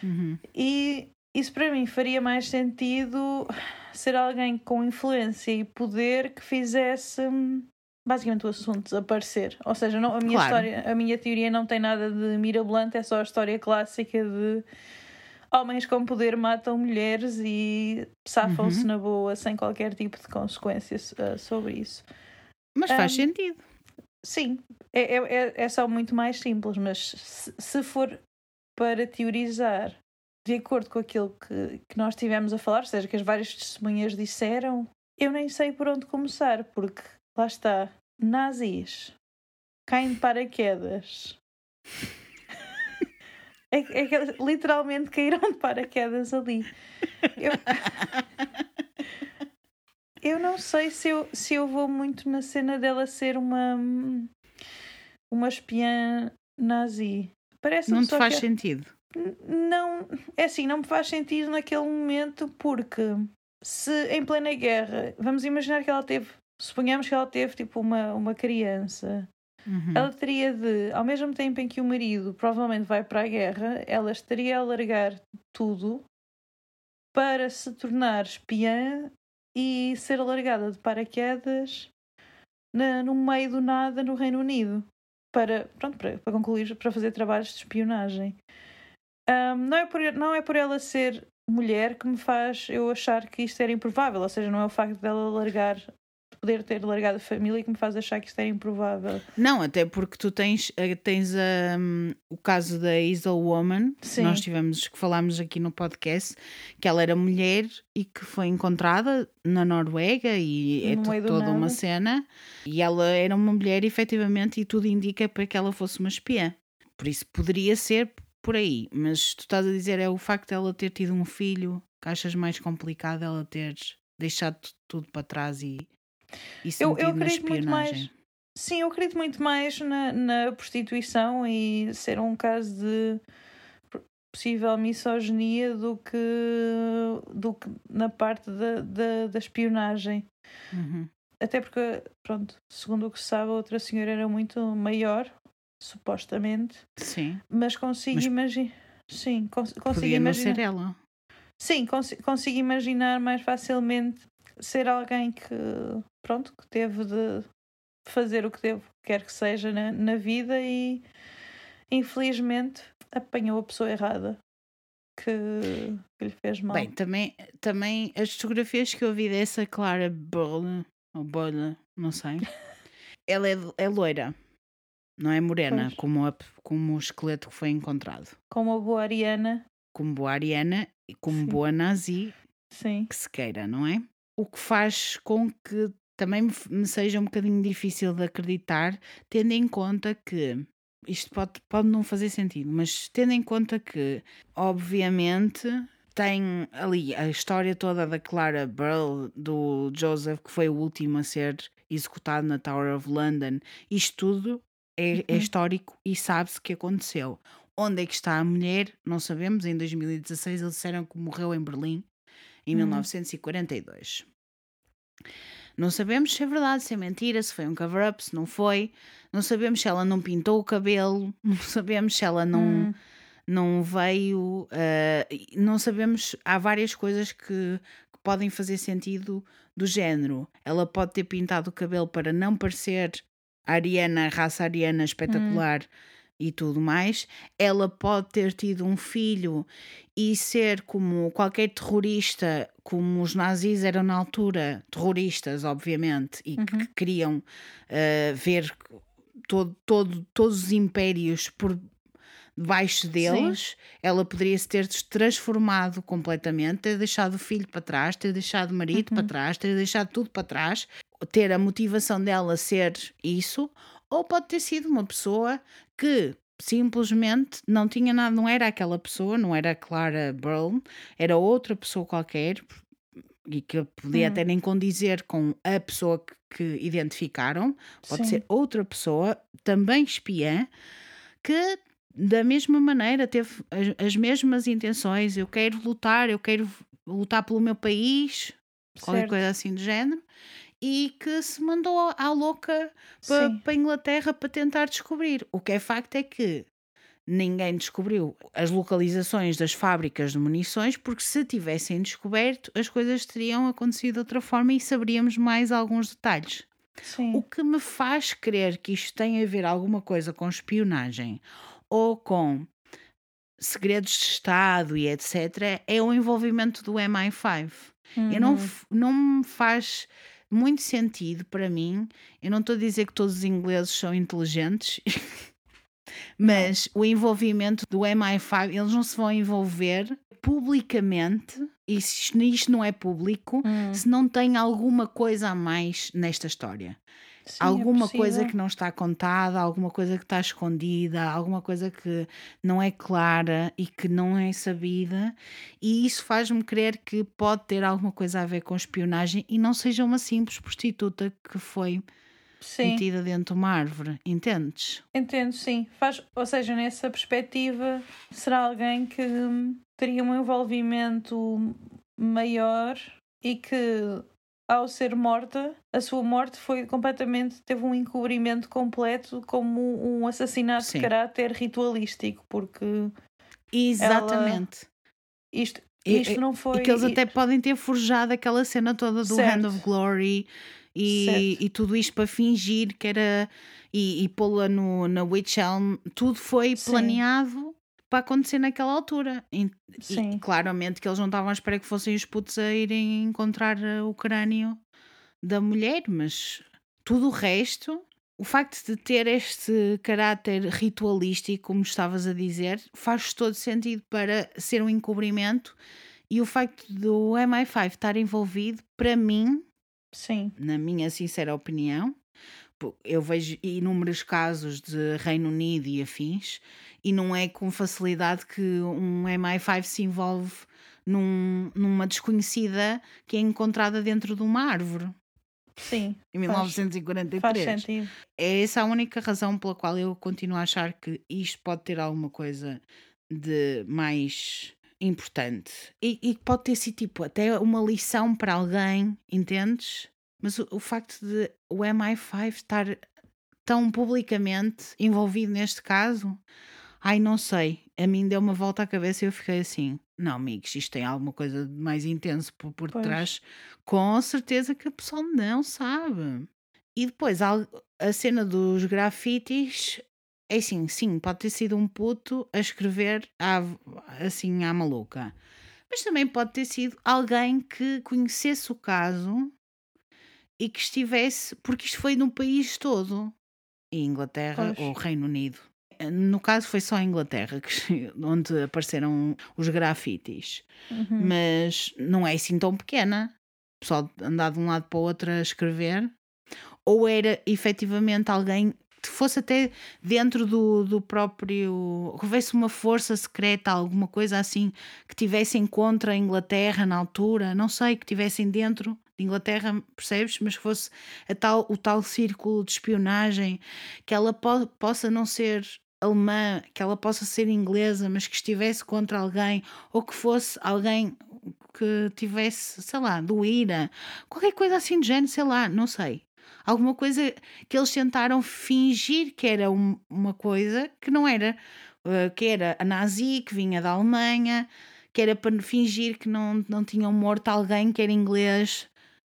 B: Uhum.
A: E isso para mim faria mais sentido ser alguém com influência e poder que fizesse hum, basicamente o assunto desaparecer. Ou seja, não, a, minha
B: Claro.
A: história, a minha teoria não tem nada de mirabolante, é só a história clássica de homens com poder matam mulheres e safam-se
B: Uhum.
A: na boa sem qualquer tipo de consequências uh, sobre isso.
B: Mas faz
A: Hum,
B: sentido.
A: Sim, é, é, é- é só muito mais simples, mas se, se for para teorizar de acordo com aquilo que, que nós tivemos a falar, ou seja, que as várias testemunhas disseram, eu nem sei por onde começar, porque lá está, nazis caem de paraquedas. É, é literalmente caíram de paraquedas ali. Eu, eu não sei se eu, se eu vou muito na cena dela ser uma uma espiã nazi. Parece
B: Não te faz
A: que-
B: sentido.
A: Não, é assim, não me faz sentido naquele momento porque se em plena guerra, vamos imaginar que ela teve, suponhamos que ela teve tipo uma, uma criança,
B: Uhum.
A: ela teria de, ao mesmo tempo em que o marido provavelmente vai para a guerra, ela estaria a largar tudo para se tornar espiã e ser alargada de paraquedas na, no meio do nada no Reino Unido para, pronto, para, para concluir, para fazer trabalhos de espionagem. Ahm, não, é por, não é por ela ser mulher que me faz eu achar que isto era improvável, ou seja, não é o facto dela largar, de poder ter largado a família que me faz achar que isto era improvável.
B: Não, até porque tu tens, eh, tens hum, o caso da Isle Woman, que
A: Sim.
B: nós tivemos, que falámos aqui no podcast, que ela era mulher e que foi encontrada na Noruega e é
A: No do
B: toda
A: nada.
B: uma cena. E ela era uma mulher, efetivamente, e tudo indica para que ela fosse uma espiã. Por isso poderia ser por aí, mas tu estás a dizer é o facto dela ter tido um filho que achas mais complicado ela ter deixado tu- tudo para trás e, e
A: Eu- eu acredito muito mais-. Sim, eu acredito muito mais na, na prostituição e ser um caso de possível misoginia do que, do que na parte da, da, da espionagem.
B: Uhum.
A: Até porque, pronto, segundo o que se sabe, a outra senhora era muito maior, supostamente,
B: Sim,
A: mas consigo
B: Mas
A: imaginar. Sim, cons consigo
B: podia não
A: imaginar.
B: ser ela.
A: Sim, cons consigo imaginar mais facilmente ser alguém que, pronto, que teve de fazer o que deve, quer que seja na, na vida e infelizmente apanhou a pessoa errada que, que lhe fez mal.
B: Bem, também, também as fotografias que eu vi dessa Clara Bolle, ou Bolle, não sei, *laughs* ela é, é loira, não é morena,
A: Pois.
B: como, a- como o esqueleto que foi encontrado.
A: Com uma boa Ariana,
B: Como boa ariana e como
A: Sim.
B: boa nazi,
A: sim.
B: que se queira, não é? O que faz com que também me seja um bocadinho difícil de acreditar, tendo em conta que isto pode, pode não fazer sentido, mas tendo em conta que, obviamente, tem ali a história toda da Clara Burl, do Joseph, que foi o último a ser executado na Tower of London. Isto tudo é, é
A: Uhum.
B: histórico e sabe-se que aconteceu. Onde é que está a mulher? Não sabemos. Em 2016 eles disseram que morreu em Berlim, em
A: Hum.
B: 1942. Não sabemos se é verdade, se é mentira, se foi um cover-up, se não foi. Não sabemos se ela não pintou o cabelo. *laughs* Não sabemos se ela não
A: Hum,
B: não veio. eh, não sabemos. Há várias coisas que, que podem fazer sentido do género. Ela pode ter pintado o cabelo para não parecer Ariana, raça Ariana espetacular e tudo mais. Ela pode ter tido um filho e ser como qualquer terrorista, como os nazis eram na altura, terroristas, obviamente, e que
A: Uhum.
B: queriam eh, ver todo, todo, todos os impérios por debaixo deles, ela poderia se ter transformado completamente, ter deixado o filho para trás, ter deixado o marido para trás, ter deixado tudo para trás, ter a motivação dela ser isso, ou pode ter sido uma pessoa que simplesmente não tinha nada, não era aquela pessoa, não era Clara Burl, era outra pessoa qualquer e que podia
A: Hum.
B: até nem condizer com a pessoa que, que identificaram, pode
A: sim.
B: ser outra pessoa, também espiã, que da mesma maneira teve as, as mesmas intenções. Eu quero lutar, eu quero lutar pelo meu país, qualquer
A: Certo.
B: coisa assim do género, e que se mandou à louca para, a Inglaterra para tentar descobrir. O que é facto é que ninguém descobriu as localizações das fábricas de munições, porque se tivessem descoberto, as coisas teriam acontecido de outra forma e saberíamos mais alguns detalhes.
A: Sim.
B: O que me faz crer que isto tem a ver alguma coisa com espionagem ou com segredos de Estado e etc., é o envolvimento do MI5. Eu não,
A: Uhum.
B: não me faz muito sentido para mim. Eu não estou a dizer que todos os ingleses são inteligentes, *laughs* mas o envolvimento do MI5, eles não se vão envolver publicamente, e se isto- não é público,
A: Hum,
B: se não tem alguma coisa a mais nesta história.
A: Sim, é
B: alguma coisa
A: possível.
B: que não está contada, alguma coisa que está escondida, alguma coisa que não é clara e que não é sabida, e isso faz-me crer que pode ter alguma coisa a ver com espionagem e não seja uma simples prostituta que foi
A: Sim,
B: metida dentro de uma árvore, entendes?
A: entendo, sim. Faz, ou seja, nessa perspectiva, será alguém que teria um envolvimento maior e que, ao ser morta, a sua morte foi completamente. teve um encobrimento completo como um assassinato
B: Sim.
A: de caráter ritualístico, porque
B: Exatamente.
A: isto,
B: E-
A: isto não foi.
B: E que eles
A: e-
B: até podem ter forjado aquela cena toda do
A: Certo.
B: Hand of Glory e, e tudo isto para fingir que era. e, e pô-la na Witch Elm. Tudo foi
A: Sim.
B: Para acontecer naquela altura. E, e
A: Sim.
B: claramente que eles não estavam à espera que fossem os putos a irem encontrar eh, o crânio da mulher, mas tudo o resto. O facto de ter este caráter ritualístico, como estavas a dizer, faz todo sentido para ser um encobrimento e o facto do MI5 estar envolvido, para mim,
A: Sim,
B: na minha sincera opinião, eu vejo inúmeros casos de Reino Unido e afins, e não é com facilidade que um MI5 se envolve num- numa desconhecida que é encontrada dentro de uma árvore
A: sim.
B: em
A: Faz-
B: 1943.
A: Faz sentido.
B: É essa a única razão pela qual eu continuo a achar que isto pode ter alguma coisa de mais importante. E, e que pode ter sido tipo até uma lição para alguém, entendes? Mas o, o facto de o MI5 estar tão publicamente envolvido neste caso, ai não sei, a mim deu uma volta à cabeça e eu fiquei assim, não amigos, isto tem alguma coisa de mais intenso por, por
A: Pois.
B: trás, com certeza que a pessoa não sabe. E depois a cena dos grafites, é assim, sim, pode ter sido um puto a escrever à- assim à maluca. Mas também pode ter sido alguém que conhecesse o caso e que estivesse, porque isto foi no país todo. Inglaterra
A: Pois.
B: ou Reino Unido. No caso foi só a Inglaterra que, *laughs* onde apareceram os grafites.
A: Uhum.
B: Mas não é assim tão pequena. O pessoal andar de um lado para o outro a escrever. Ou era efetivamente alguém que fosse até dentro do, do próprio. houvesse uma força secreta, alguma coisa assim, que tivessem contra a Inglaterra na altura, não sei, que tivessem dentro Inglaterra, percebes? Mas que fosse a tal, o tal círculo de espionagem, que ela po possa não ser alemã, que ela possa ser inglesa, mas que estivesse contra alguém, ou que fosse alguém que tivesse, sei lá, do IRA, qualquer coisa assim de género, sei lá, não sei. Alguma coisa que eles tentaram fingir que era um- uma coisa que não era, eh, que era a nazi, que vinha da Alemanha, que era para fingir que não, não tinham morto alguém que era inglês.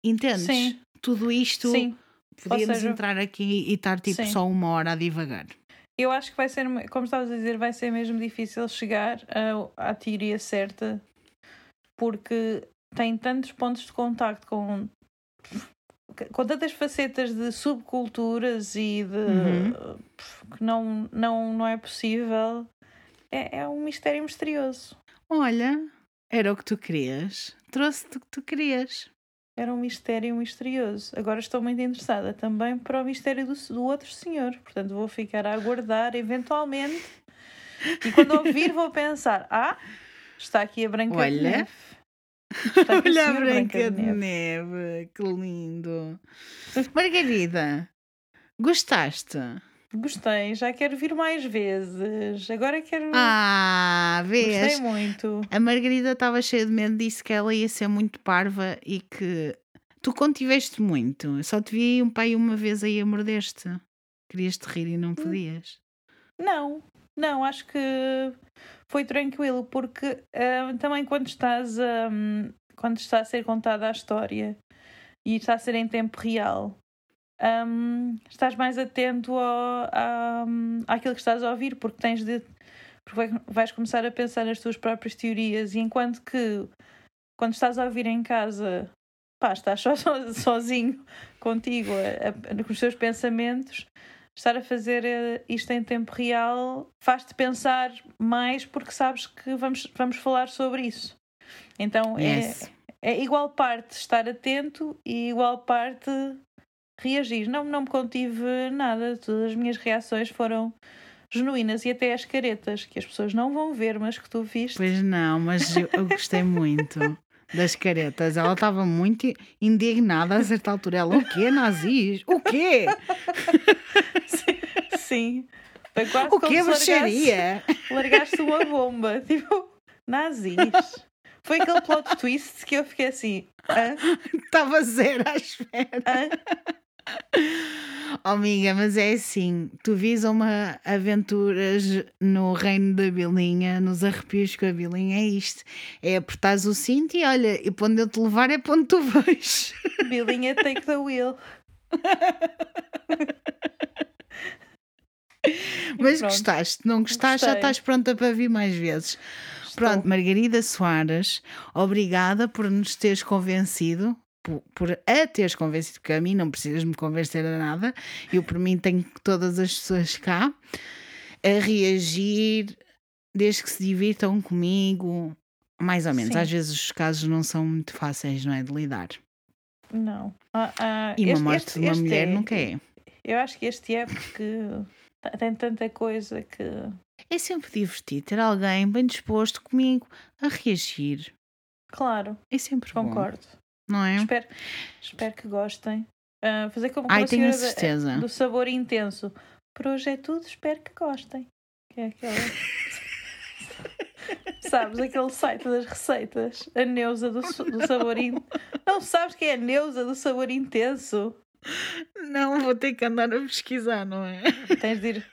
B: Entendes?
A: Sim.
B: Tudo isto
A: Sim,
B: podíamos
A: seja-
B: entrar aqui e estar tipo
A: Sim.
B: só uma hora a divagar.
A: eu acho que vai ser, como estavas a dizer, vai ser mesmo difícil chegar à, à teoria certa porque tem tantos pontos de contacto com, com tantas facetas de subculturas e de
B: Uhum.
A: que não, não, não é possível. É, é um mistério misterioso.
B: Olha, era o que tu querias. Trouxe-te o que tu querias.
A: Era um mistério misterioso. Agora estou muito interessada também para o mistério do, do outro senhor. Portanto, vou ficar a aguardar eventualmente. E quando ouvir, vou pensar: ah, está aqui a Branca de
B: Olha.
A: Neve. Está aqui
B: Olha a
A: senhor
B: Branca de Neve, que lindo. Margarida, gostaste?
A: Gostei, já quero vir mais vezes. Agora quero.
B: Ah,
A: Gostei
B: vês?
A: muito.
B: A Margarida estava cheia de medo, disse que ela ia ser muito parva e que tu contiveste muito. Só te vi um pai uma vez aí a morder-te. Querias te rir e não podias.
A: Não, não, acho que foi tranquilo, porque ah, também quando estás a. quando está a ser contada a história e está a ser em tempo real, hum, estás mais atento ao, à- àquilo que estás a ouvir, porque tens de. porque vai- vais começar a pensar nas tuas próprias teorias, e enquanto que quando estás a ouvir em casa. Pá, estás só, *laughs* so- sozinho contigo, a- a- com os teus pensamentos, estar a fazer eh, isto em tempo real faz-te pensar mais porque sabes que vamos, vamos falar sobre isso. Então
B: Yes.
A: é, é igual parte estar atento e igual parte reagir. Não, não me contive nada, todas as minhas reações foram genuínas e até as caretas, que as pessoas não vão ver, mas que tu viste.
B: Pois não, mas eu, eu gostei muito das caretas. Ela estava muito indignada a certa altura. Ela, o quê, nazis? O quê? *laughs*
A: Sim. Foi quase
B: O
A: largasse-
B: baixaria?
A: largaste uma bomba, *laughs* tipo, nazis. Foi aquele plot twist que eu fiquei assim?
B: Estava zero à espera. *laughs* Oh, amiga, mas é assim: tu vis uma aventuras no reino da Bilinha, nos arrepios com a Bilinha, é isto: é apertares o cinto e olha, e para onde eu te levar é para onde tu vais. *laughs*
A: Bilinha take the wheel. *laughs*
B: Mas gostaste, não gostaste, já
A: Gostei.
B: estás pronta para vir mais vezes. Pronto, Margarida Soares, obrigada por nos teres convencido, por, por a teres convencido, porque a mim não precisas me convencer a nada, eu por mim tenho todas as pessoas cá a reagir, desde que se divirtam comigo, mais ou menos.
A: Sim.
B: Às vezes os casos não são muito fáceis, não é? De lidar.
A: Não. Ah, ah,
B: E uma
A: este-
B: morte
A: este-
B: de uma mulher
A: é-
B: nunca é.
A: Eu acho que este é porque tem tanta coisa que.
B: É sempre divertido ter alguém bem disposto comigo a reagir.
A: Claro,
B: É sempre bom,
A: concordo.
B: Não é?
A: Espero, espero que gostem. Ah, fazer como,
B: Ai, tenho a certeza.
A: do sabor intenso. Por hoje é tudo, espero que gostem. Que é aquela. *laughs* Sabes, aquele site das receitas, a Neuza do, do sabor intenso. Não sabes quem é a Neuza do sabor intenso?
B: Não, vou ter que andar a pesquisar, não é?
A: Tens de ir.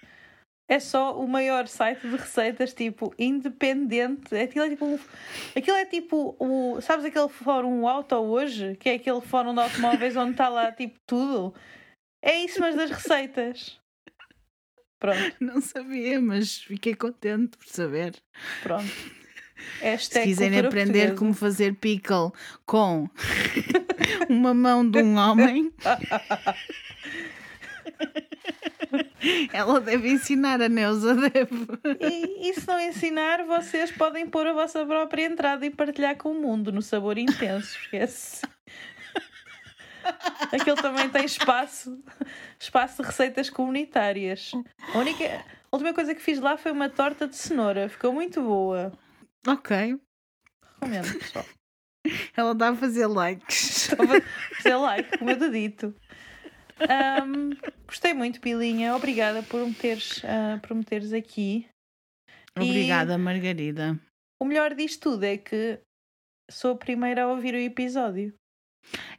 A: É só o maior site de receitas, tipo, independente. Aquilo é tipo. Aquilo é tipo o. Sabes aquele fórum auto hoje? Que é aquele fórum de automóveis onde está lá tipo tudo? É isso, mas das receitas. Pronto,
B: Não sabia, mas fiquei contente por saber.
A: pronto.
B: Se
A: Esta é
B: quiserem aprender
A: portuguesa.
B: como fazer pickle com *laughs* uma mão de um homem, *laughs* *laughs* ela deve ensinar, a Neuza deve.
A: E, e se não ensinar, vocês podem pôr a vossa própria entrada e partilhar com o mundo no sabor intenso. Esquece. Aquilo também tem espaço, espaço de receitas comunitárias. A única, a última coisa que fiz lá foi uma torta de cenoura. Ficou muito boa.
B: Ok.
A: Recomendo, pessoal.
B: Ela dá a fazer likes.
A: Estou a fazer like, como eu te dito. Ahm, gostei muito, Pilinha. Obrigada por me teres, ah, por me teres aqui. E-
B: Obrigada, Margarida.
A: O melhor disto tudo é que sou a primeira a ouvir o episódio.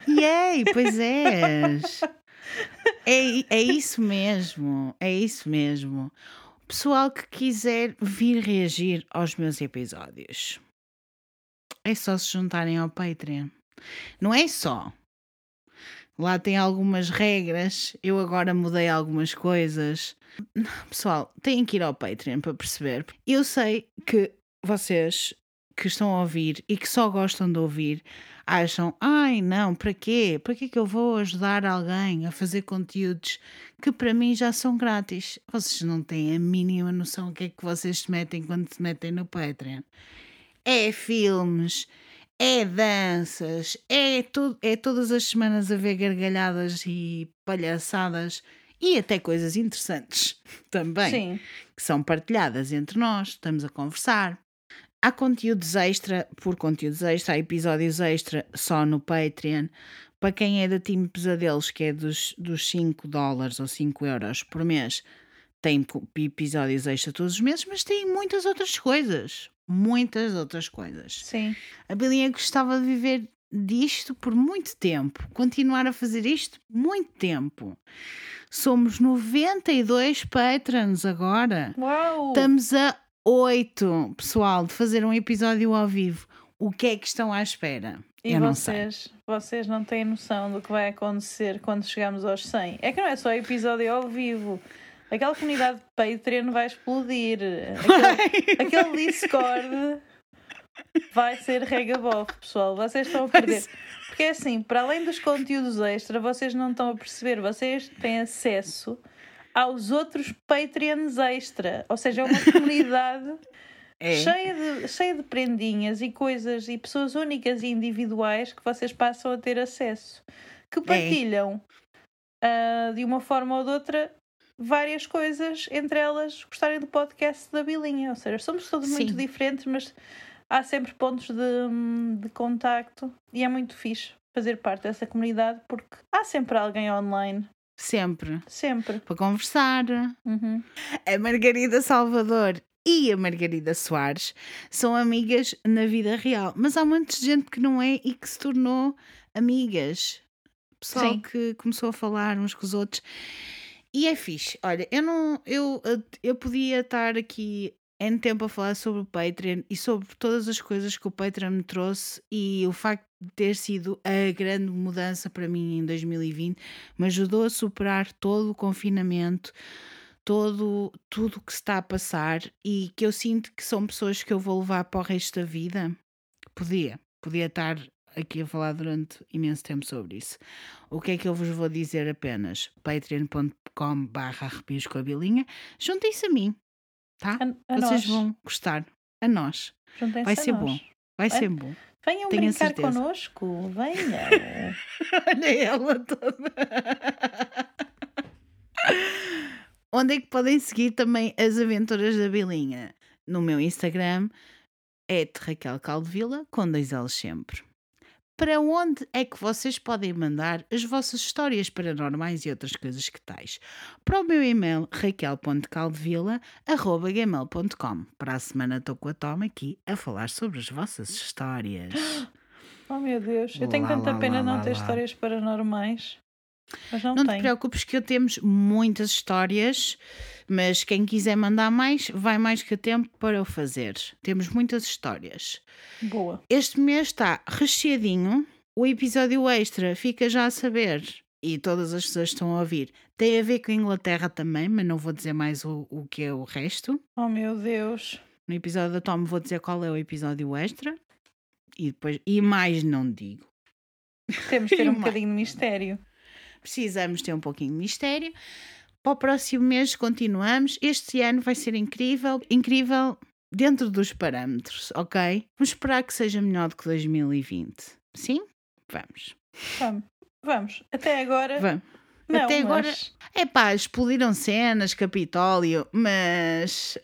B: Yay, pois *laughs* és. É, é isso mesmo, é isso mesmo. O pessoal que quiser vir reagir aos meus episódios, é só se juntarem ao Patreon. Não é só. Lá tem algumas regras, eu agora mudei algumas coisas. Pessoal, têm que ir ao Patreon para perceber. Eu sei que vocês que estão a ouvir e que só gostam de ouvir acham, ai não, para quê? Para que que eu vou ajudar alguém a fazer conteúdos que para mim já são grátis? Vocês não têm a mínima noção do que é que vocês se metem quando se metem no Patreon. É filmes, é danças, é, é todas as semanas a ver gargalhadas e palhaçadas e até coisas interessantes *laughs* também
A: Sim.
B: que são partilhadas entre nós, estamos a conversar. Há conteúdos extra, por conteúdos extra, há episódios extra só no Patreon. Para quem é da Time Pesadelos, que é dos, dos 5 dólares ou 5 euros por mês, tem episódios extra todos os meses, mas tem muitas outras coisas. Muitas outras coisas.
A: Sim.
B: A Belinha gostava de viver disto por muito tempo, continuar a fazer isto muito tempo. Somos 92 patrons agora.
A: Uau!
B: Estamos a 8, pessoal, de fazer um episódio ao vivo. O que é que estão à espera?
A: E
B: Eu não sei.
A: vocês, vocês não têm noção do que vai acontecer quando chegarmos aos 100. É que não é só episódio ao vivo. Aquela comunidade de Patreon vai explodir. Aquele, aquele Discord vai ser regabof, pessoal. Vocês estão a perder. Porque é assim, para além dos conteúdos extra, vocês não estão a perceber. Vocês têm acesso aos outros Patreons extra. Ou seja, é uma *laughs* comunidade
B: É.
A: cheia, de, cheia de prendinhas e coisas e pessoas únicas e individuais que vocês passam a ter acesso. Que partilham ah, de uma forma ou de outra várias coisas, entre elas gostarem do podcast da Bilinha. Ou seja, somos todos muito
B: Sim.
A: diferentes, mas há sempre pontos de, de contacto e é muito fixe fazer parte dessa comunidade porque há sempre alguém online.
B: Sempre.
A: Sempre.
B: Para conversar.
A: Uhum.
B: A Margarida Salvador e a Margarida Soares são amigas na vida real, mas há muita gente que não é e que se tornou amigas. Pessoal
A: Sim.
B: que começou a falar uns com os outros. E é fixe. Olha, eu não. Eu, eu podia estar aqui em tempo a falar sobre o Patreon e sobre todas as coisas que o Patreon me trouxe e o facto de ter sido a grande mudança para mim em 2020 me ajudou a superar todo o confinamento, todo tudo o que está a passar e que eu sinto que são pessoas que eu vou levar para o resto da vida. Podia, podia estar aqui a falar durante imenso tempo sobre isso. O que é que eu vos vou dizer apenas? patreon.com barra arrepios com a bilinha. Juntem-se a mim, tá?
A: A, a
B: Vocês
A: nós.
B: vão gostar. A nós.
A: Juntem-se
B: vai ser
A: nós.
B: bom. Vai
A: Vai.
B: ser bom.
A: Venham
B: Tenho
A: brincar
B: certeza.
A: connosco. Venham. *laughs*
B: Olha ela toda. *laughs* Onde é que podem seguir também as aventuras da Bilinha? No meu Instagram é Raquel Caldevila, com dois L's sempre. Para onde é que vocês podem mandar as vossas histórias paranormais e outras coisas que tais? Para o meu e-mail raquel.caldevila.gmail.com Para a semana estou com a Toma aqui a falar sobre as vossas histórias. *gasps*
A: Oh meu Deus, eu tenho
C: Lá,
A: tanta
C: lá,
A: pena
C: lá,
A: não ter histórias paranormais. Mas não,
B: Não te preocupes que eu temos muitas histórias, mas quem quiser mandar mais, vai mais que tempo para o fazer. Temos muitas histórias.
A: Boa.
B: Este mês está recheadinho. O episódio extra fica já a saber. E todas as pessoas estão a ouvir. Tem a ver com a Inglaterra também, mas não vou dizer mais o, o que é o resto.
A: Oh meu Deus.
B: No episódio da Tom vou dizer qual é o episódio extra. E depois, e mais não digo.
A: Temos de ter *laughs* um bocadinho de mistério.
B: Precisamos ter um pouquinho de mistério. Para o próximo mês continuamos. Este ano vai ser incrível, incrível dentro dos parâmetros, ok? Vamos esperar que seja melhor do que 2020. Sim? Vamos.
A: Vamos. Vamos. Até agora.
B: Vamos.
A: Não,
B: Até agora-
A: mas-
B: É pá, explodiram cenas, Capitólio, mas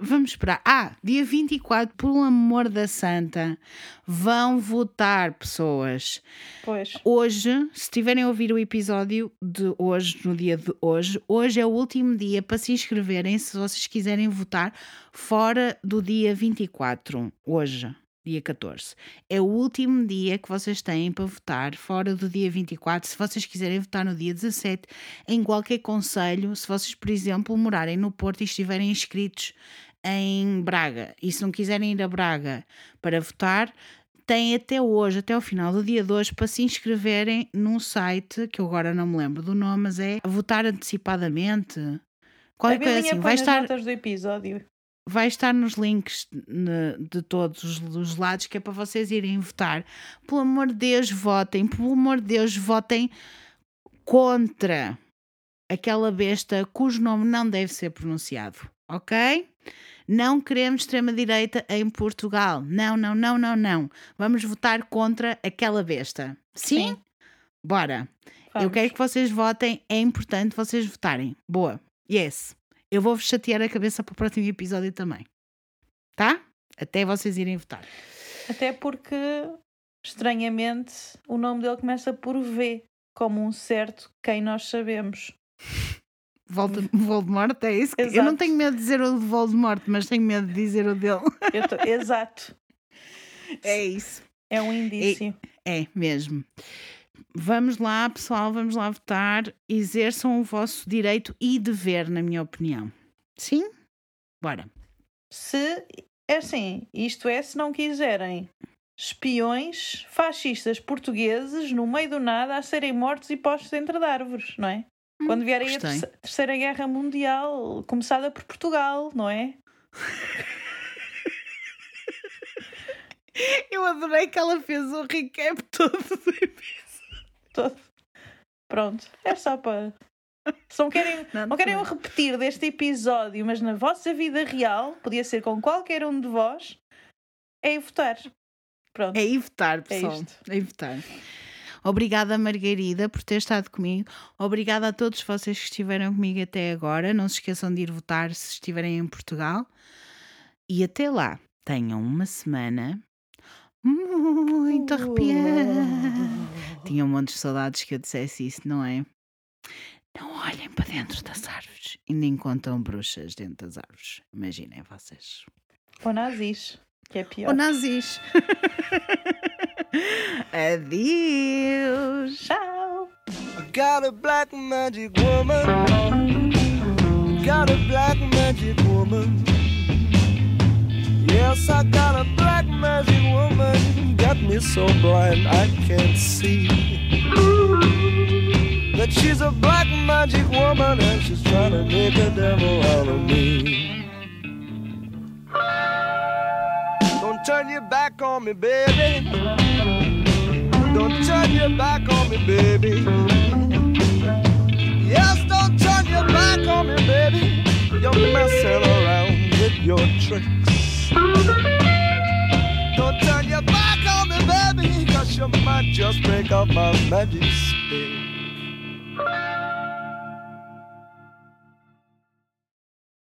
B: vamos esperar. Ah, dia 24, pelo amor da Santa, vão votar pessoas.
A: Pois.
B: Hoje, se tiverem a ouvir o episódio de hoje, no dia de hoje, hoje é o último dia para se inscreverem se vocês quiserem votar fora do dia 24, hoje, dia 14. É o último dia que vocês têm para votar fora do dia 24. Se vocês quiserem votar no dia 17, em qualquer conselho, se vocês, por exemplo, morarem no Porto e estiverem inscritos em Braga e se não quiserem ir a Braga para votar, têm até hoje, até o final do dia de hoje, para se inscreverem num site que eu agora não me lembro do nome, mas é votar antecipadamente. Coisa
A: Bilinha
B: assim, vai estar,
A: do episódio.
B: Vai estar nos links de todos os, os lados que é para vocês irem votar. Pelo amor de Deus, votem. Pelo amor de Deus, votem contra aquela besta cujo nome não deve ser pronunciado, ok? Não queremos extrema-direita em Portugal. Não, não, não, não, não. Vamos votar contra aquela besta. Sim?
A: Sim.
B: Bora. Eu
A: Vamos.
B: quero que vocês votem. É importante vocês votarem. Boa. Yes. Eu vou-vos chatear a cabeça para o próximo episódio também. Tá? Até vocês irem votar.
A: Até porque, estranhamente, o nome dele começa por V, como um certo quem nós sabemos.
B: Voldemort, é isso? Eu não tenho medo de dizer o de Voldemort, mas tenho medo de dizer o dele.
A: Tô- Exato.
B: É isso.
A: É um indício.
B: É mesmo. Vamos lá, pessoal, vamos lá votar. Exerçam o vosso direito e dever, na minha opinião. Sim? Bora.
A: Se, é assim, isto é, se não quiserem espiões fascistas portugueses no meio do nada a serem mortos e postos entre de árvores, não é? Quando vier aí a
B: Hum,
A: Terceira Guerra Mundial, começada por Portugal, não é? *laughs*
B: Eu adorei que ela fez o recap todo do episódio.
A: Todo. Pronto, é só para. Se não querem,
B: Não,
A: não querem
B: não.
A: repetir deste episódio, mas na vossa vida real, podia ser com qualquer um de vós, é ir votar. Pronto.
B: É ir votar, pessoal.
A: isto.
B: É ir votar. Obrigada, Margarida, por ter estado comigo. Obrigada a todos vocês que estiveram comigo até agora. Não se esqueçam de ir votar se estiverem em Portugal. E até lá, tenham uma semana muito arrepiante. Tinha um monte de saudades que eu dissesse isso, não é? Não olhem para dentro das árvores e nem contam bruxas dentro das árvores. Imaginem vocês.
A: Ou nazis, que é pior.
B: Ou nazis. *laughs* Adeus.
A: Tchau!
D: I got a black magic woman. Got a black magic woman. Yes, I got a black magic woman. Got me so blind I can't see. That she's a black magic woman and she's trying to make a devil out of me. Don't turn your back on me, baby. Don't turn your back on me, baby. Yes, don't turn your back on me, baby. You're messing around with your tricks. Don't turn your back on me, baby, cause you might just break up my magic stick.